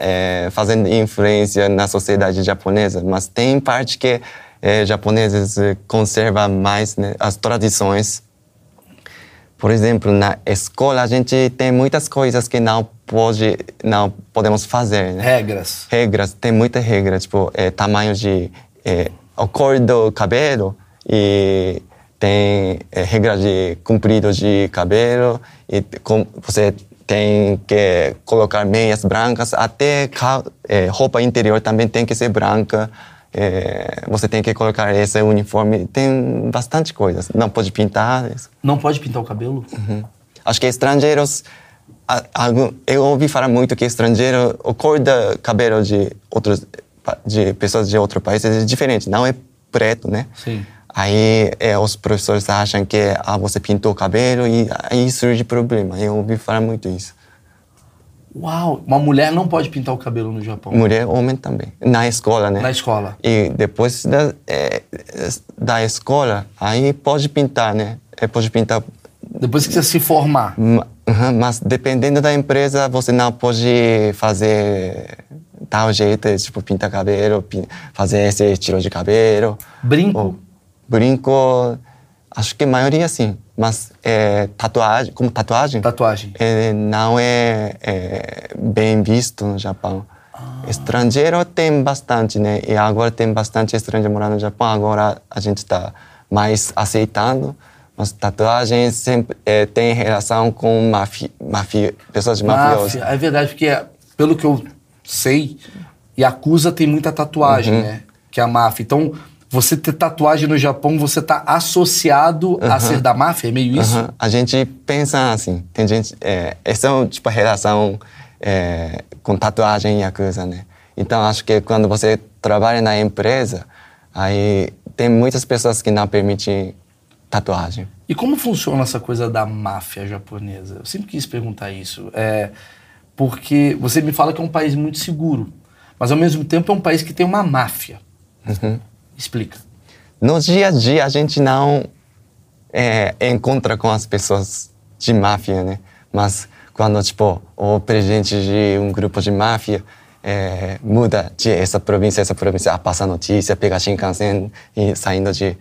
fazendo influência na sociedade japonesa, mas tem parte que eh, japoneses eh, conservam mais né, as tradições. Por exemplo, na escola a gente tem muitas coisas que não pode, não podemos fazer. Né? Regras. regras, tem muita regra, tipo, é, tamanho de é, a cor do cabelo e tem é, regra de comprido de cabelo e com, você tem que colocar meias brancas, até é, roupa interior também tem que ser branca. é, você tem que colocar esse uniforme, tem bastante coisas. Não pode pintar. Não pode pintar o cabelo? Acho que estrangeiros. a- Eu ouvi falar muito que estrangeiro, o cor do cabelo de outros de pessoas de outro país é diferente, não é preto, né? Sim. Aí é, os professores acham que ah, você pintou o cabelo e aí surge problema. Eu ouvi falar muito isso. Uau! Uma mulher não pode pintar o cabelo no Japão. Mulher, homem também. Na escola, né? Na escola. E depois da, é, da escola, aí pode pintar, né? É, pode pintar Depois que você se formar. Mas dependendo da empresa, você não pode fazer tal jeito, tipo pintar cabelo, fazer esse estilo de cabelo. Brinco? Ou brinco, acho que a maioria sim. Mas é, tatuagem, como tatuagem, Tatuagem. é, não é, é bem visto no Japão. Ah. Estrangeiro tem bastante, né? E agora tem bastante estrangeiro morando no Japão. Agora a gente está mais aceitando. Mas tatuagem sempre é, tem relação com mafi, mafi, pessoas. Máfia. É verdade, porque pelo que eu sei, Yakuza tem muita tatuagem, Uhum. né? Que é a máfia. Então, você ter tatuagem no Japão, você tá associado a ser da máfia? É meio isso? A gente pensa assim, tem gente, é, essa é tipo a relação é, com tatuagem e Yakuza, né? Então acho que quando você trabalha na empresa, aí tem muitas pessoas que não permitem tatuagem. E como funciona essa coisa da máfia japonesa? Eu sempre quis perguntar isso. É, porque você me fala que é um país muito seguro, mas ao mesmo tempo é um país que tem uma máfia. Uhum. Explica. No dia a dia a gente não é, encontra com as pessoas de máfia, né? Mas quando tipo o presidente de um grupo de máfia é, muda de essa província essa província, ah, passa notícia, pega Shinkansen e saindo de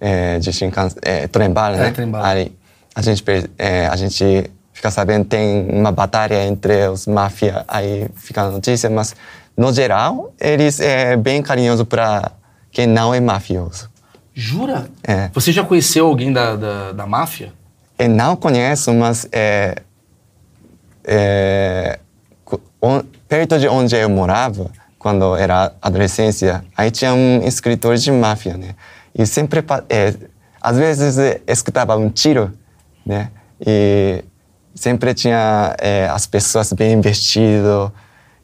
é, de Shinkansen, é, trem-bala, É, né? trem-bala. Aí a gente é, a gente fica sabendo tem uma batalha entre os máfia, aí fica a notícia, mas no geral eles é bem carinhoso para quem não é mafioso. Jura? É. Você já conheceu alguém da, da, da máfia? Eu não conheço, mas é, é, on- perto de onde eu morava, quando era adolescência, aí tinha um escritor de máfia, né? E sempre, é, às vezes, é, escutava um tiro, né? E sempre tinha é, as pessoas bem vestidas.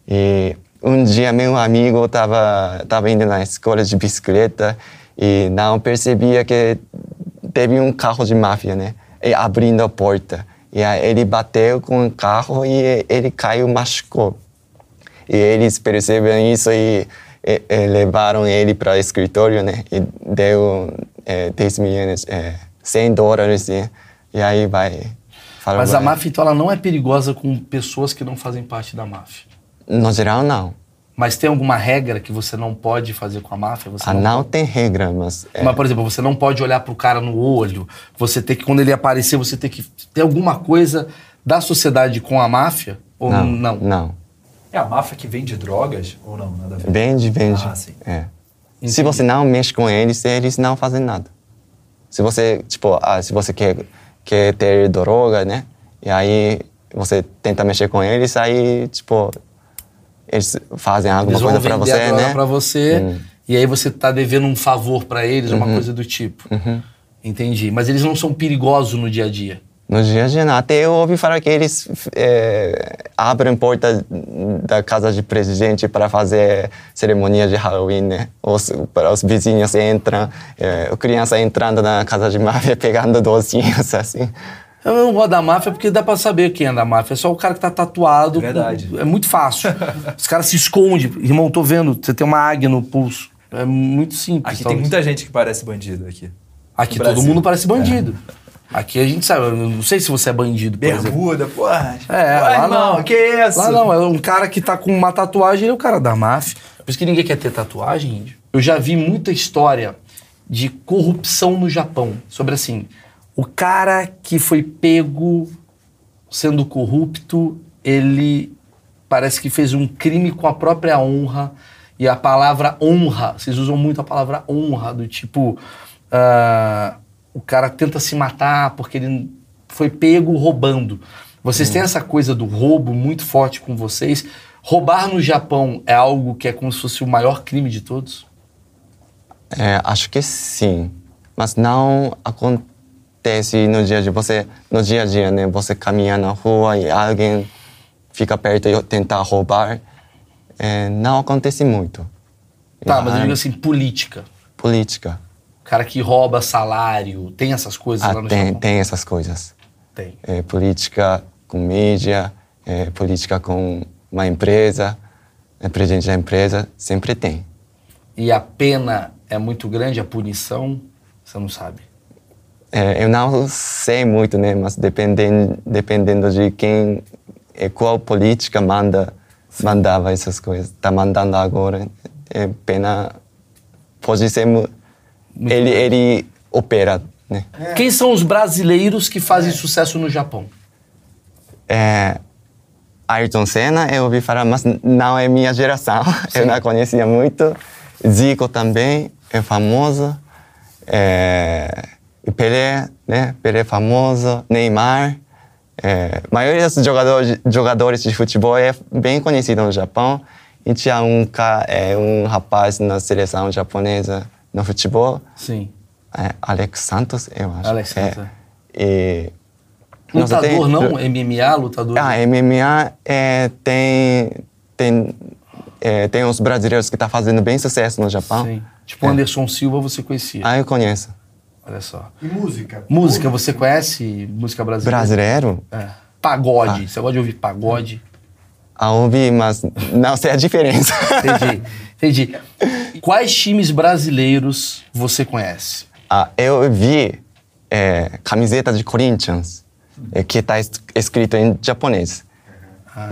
E um dia meu amigo estava tava indo na escola de bicicleta e não percebia que teve um carro de máfia, né? E abrindo a porta. E aí ele bateu com o carro e ele caiu, machucou. E eles perceberam isso e, e- e levaram ele para o escritório, né? E deu é, 10 milhões, é, 100 dólares. E, e aí vai... Mas a máfia, então, ela não é perigosa com pessoas que não fazem parte da máfia. No geral, não. Mas tem alguma regra que você não pode fazer com a máfia? Você Ah, não tem regra, mas... é, Mas, por exemplo, você não pode olhar pro cara no olho. Você tem que, quando ele aparecer, você tem que ter alguma coisa da sociedade com a máfia? Ou não, não? não. É a máfia que vende drogas ou não? Nada a ver. Vende, vende. Ah, sim. É. Se você não mexe com eles, eles não fazem nada. Se você, tipo, ah, se você quer, quer ter droga, né? E aí você tenta mexer com eles, aí, tipo, eles fazem alguma Eles coisa vender você, né? pra você Hum. e aí você tá devendo um favor pra eles, uma Uhum. coisa do tipo. Entendi. Mas eles não são perigosos no dia a dia. No dia a dia, não. Até eu ouvi falar que eles é, abrem porta da casa de presidente para fazer cerimônia de Halloween, né? Os, para os vizinhos entram, é, criança entrando na casa de máfia pegando docinhos, assim. Eu não gosto da máfia porque dá pra saber quem é da máfia. É só o cara que tá tatuado. Verdade. É muito fácil. Os caras se escondem. Irmão, tô vendo, você tem uma águia no pulso. É muito simples. Aqui tem talvez. muita gente que parece bandido aqui. Aqui todo mundo parece bandido. Aqui a gente sabe, eu não sei se você é bandido, por exemplo. Bermuda, porra. É, Pô, lá irmão, não. que isso? Lá não, é um cara que tá com uma tatuagem, ele é o cara da máfia. Por isso que ninguém quer ter tatuagem, índio. Eu já vi muita história de corrupção no Japão. Sobre assim, o cara que foi pego sendo corrupto, ele parece que fez um crime com a própria honra. E a palavra honra, vocês usam muito a palavra honra, do tipo, ah, o cara tenta se matar porque ele foi pego roubando. Vocês têm essa coisa do roubo muito forte com vocês. Roubar no Japão é algo que é como se fosse o maior crime de todos? É, acho que sim, mas não acontece no dia a dia. Você no dia a dia, né? Você caminha na rua e alguém fica perto e tentar roubar. É, não acontece muito. Tá, mas eu digo assim, política. política. O cara que rouba salário, tem essas coisas Ah, lá no tem, Japão? tem essas coisas. Tem. É, política com mídia, é, política com uma empresa, é, presidente da empresa, sempre tem. E a pena é muito grande, a punição, você não sabe. É, eu não sei muito, né? Mas dependendo, dependendo de quem, é, qual política manda, mandava essas coisas. Tá mandando agora, é pena pode ser mu- ele ele opera, né? Quem são os brasileiros que fazem sucesso no Japão? É, Ayrton Senna eu ouvi falar, mas não é minha geração. Eu não conhecia muito. Zico também é famoso. É, e Pelé, né? Pelé é famoso. Neymar. É, a maioria dos jogadores, jogadores de futebol é bem conhecido no Japão. E tinha um, é, um rapaz na seleção japonesa no futebol, Sim. é, Alex Santos, eu acho. Alex Santos, É, e, Lutador tem- não? MMA, lutador? ah, MMA é, tem, tem, é, tem uns brasileiros que estão fazendo bem sucesso no Japão. Sim. Tipo Anderson Silva você conhecia. Ah, eu conheço. Olha só. E música? Música, você conhece música brasileira? Brasileiro? É. Pagode. Você gosta de ouvir pagode? Ah, ouvi, mas não sei a diferença. Entendi. Entendi. Quais times brasileiros você conhece? ah, eu vi é, camiseta de Corinthians, é, que está escrito em japonês.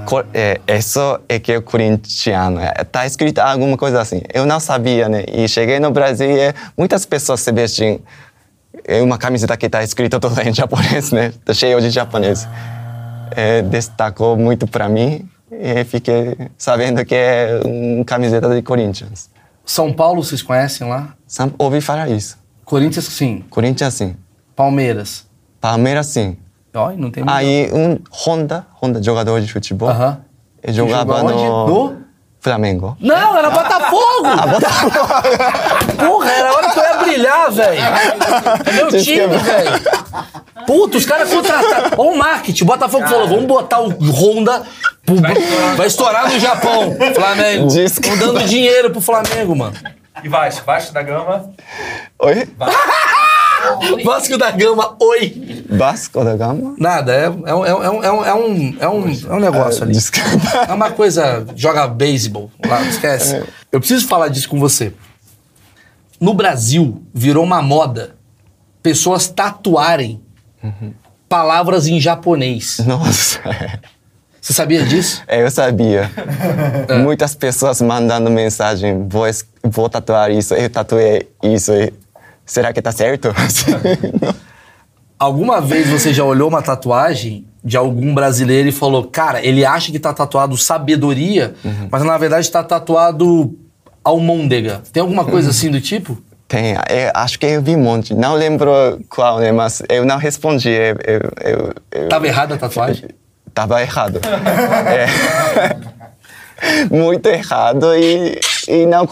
Co- É, isso é que é corintiano. Está escrito alguma coisa assim. Eu não sabia, né? E cheguei no Brasil e muitas pessoas se vestem é uma camiseta que está escrito tudo em japonês, né? Tá cheio de japonês. É, destacou muito para mim e fiquei sabendo que é uma camiseta de Corinthians. São Paulo, vocês conhecem lá? Sam- Ouvi falar isso. Corinthians, sim. Corinthians, sim. Palmeiras. Palmeiras, sim. Não tem. Aí um Honda, Honda jogador de futebol, Aham. ele jogava no, No? Flamengo. Não, era Botafogo! Porra, era a hora que eu ia brilhar, velho. É meu time, velho. Puta, os caras contrataram. Ó o marketing. O Botafogo falou, vamos botar o Honda. pro- Vai estourar no Japão. Flamengo. Diz que Estão dando dinheiro pro Flamengo, mano. E Vasco? Vasco da Gama. Oi? Vasco da Gama, oi. Vasco da Gama? Nada, é, é, um- é, um- é, um, é, um, é, um, é, um, é negócio ali. Desculpa. É uma coisa, joga beisebol lá, esquece. Eu preciso falar disso com você. No Brasil, virou uma moda pessoas tatuarem palavras em japonês. Nossa. Você sabia disso? É, eu sabia. Muitas pessoas mandando mensagem, vou, vou tatuar isso, eu tatuei isso. Será que tá certo? Alguma vez você já olhou uma tatuagem de algum brasileiro e falou, cara, ele acha que tá tatuado sabedoria, mas na verdade tá tatuado almôndega. Tem alguma coisa assim do tipo? Tem, é, acho que eu vi um monte. Não lembro qual, né? Mas eu não respondi. Eu, eu, eu, eu- Tava errada a tatuagem? Tava errado. É. Muito errado e, e não...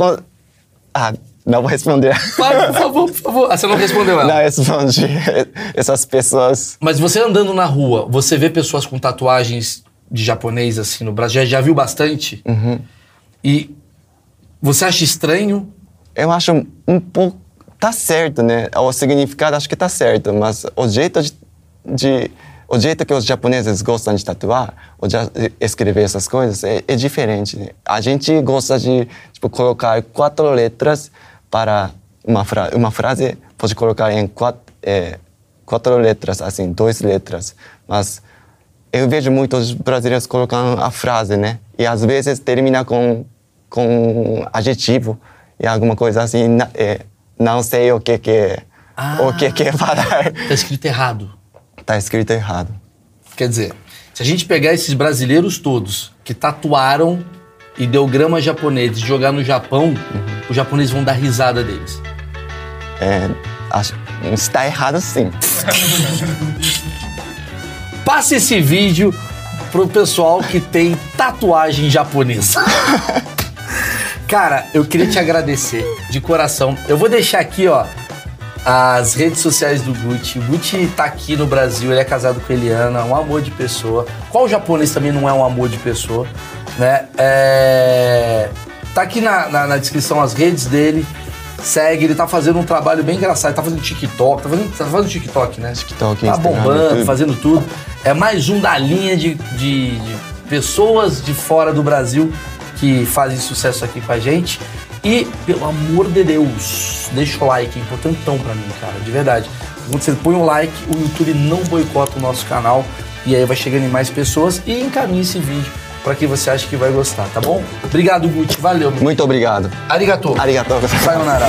Ah, não vou responder. Vai, por favor, por favor. Ah, você não respondeu ela. Não respondi. Essas pessoas... Mas você andando na rua, você vê pessoas com tatuagens de japonês assim no Brasil? Já, já viu bastante? E você acha estranho? Eu acho um pouco. Tá certo, né? O significado acho que tá certo, mas o jeito de. de- o jeito que os japoneses gostam de tatuar, ou de escrever essas coisas, é, é diferente. né? A gente gosta de tipo, colocar quatro letras para uma, fra uma frase, pode colocar em quatro, é, quatro letras, assim, duas letras. Mas eu vejo muitos brasileiros colocando a frase, né? E às vezes termina com, com adjetivo e alguma coisa assim, na- é, não sei o que que, o que que falar. Tá escrito errado. Tá escrito errado. Quer dizer, se a gente pegar esses brasileiros todos que tatuaram ideogramas japoneses e jogar no Japão, os japoneses vão dar risada deles. É, acho, está errado sim. Passe esse vídeo pro pessoal que tem tatuagem japonesa. Cara, eu queria te agradecer de coração. Eu vou deixar aqui, ó, as redes sociais do Gucci. O Gucci tá aqui no Brasil, ele é casado com a Eliana, um amor de pessoa. Qual japonês também não é um amor de pessoa, né? É... Tá aqui na, na, na descrição as redes dele. Segue, ele tá fazendo um trabalho bem engraçado. Ele tá fazendo TikTok, tá fazendo, tá fazendo TikTok, né? TikTok, Tá Instagram, bombando, YouTube. fazendo tudo. É mais um da linha de, de, de pessoas de fora do Brasil que fazem sucesso aqui com a gente. E, pelo amor de Deus, deixa o like, é importantão pra mim, cara, de verdade. Quando você põe um like, o YouTube não boicota o nosso canal e aí vai chegando em mais pessoas e encaminha esse vídeo pra quem você acha que vai gostar, tá bom? Obrigado, Gucci, valeu. meu. Muito obrigado. Arigato. Arigatou. Sayonara.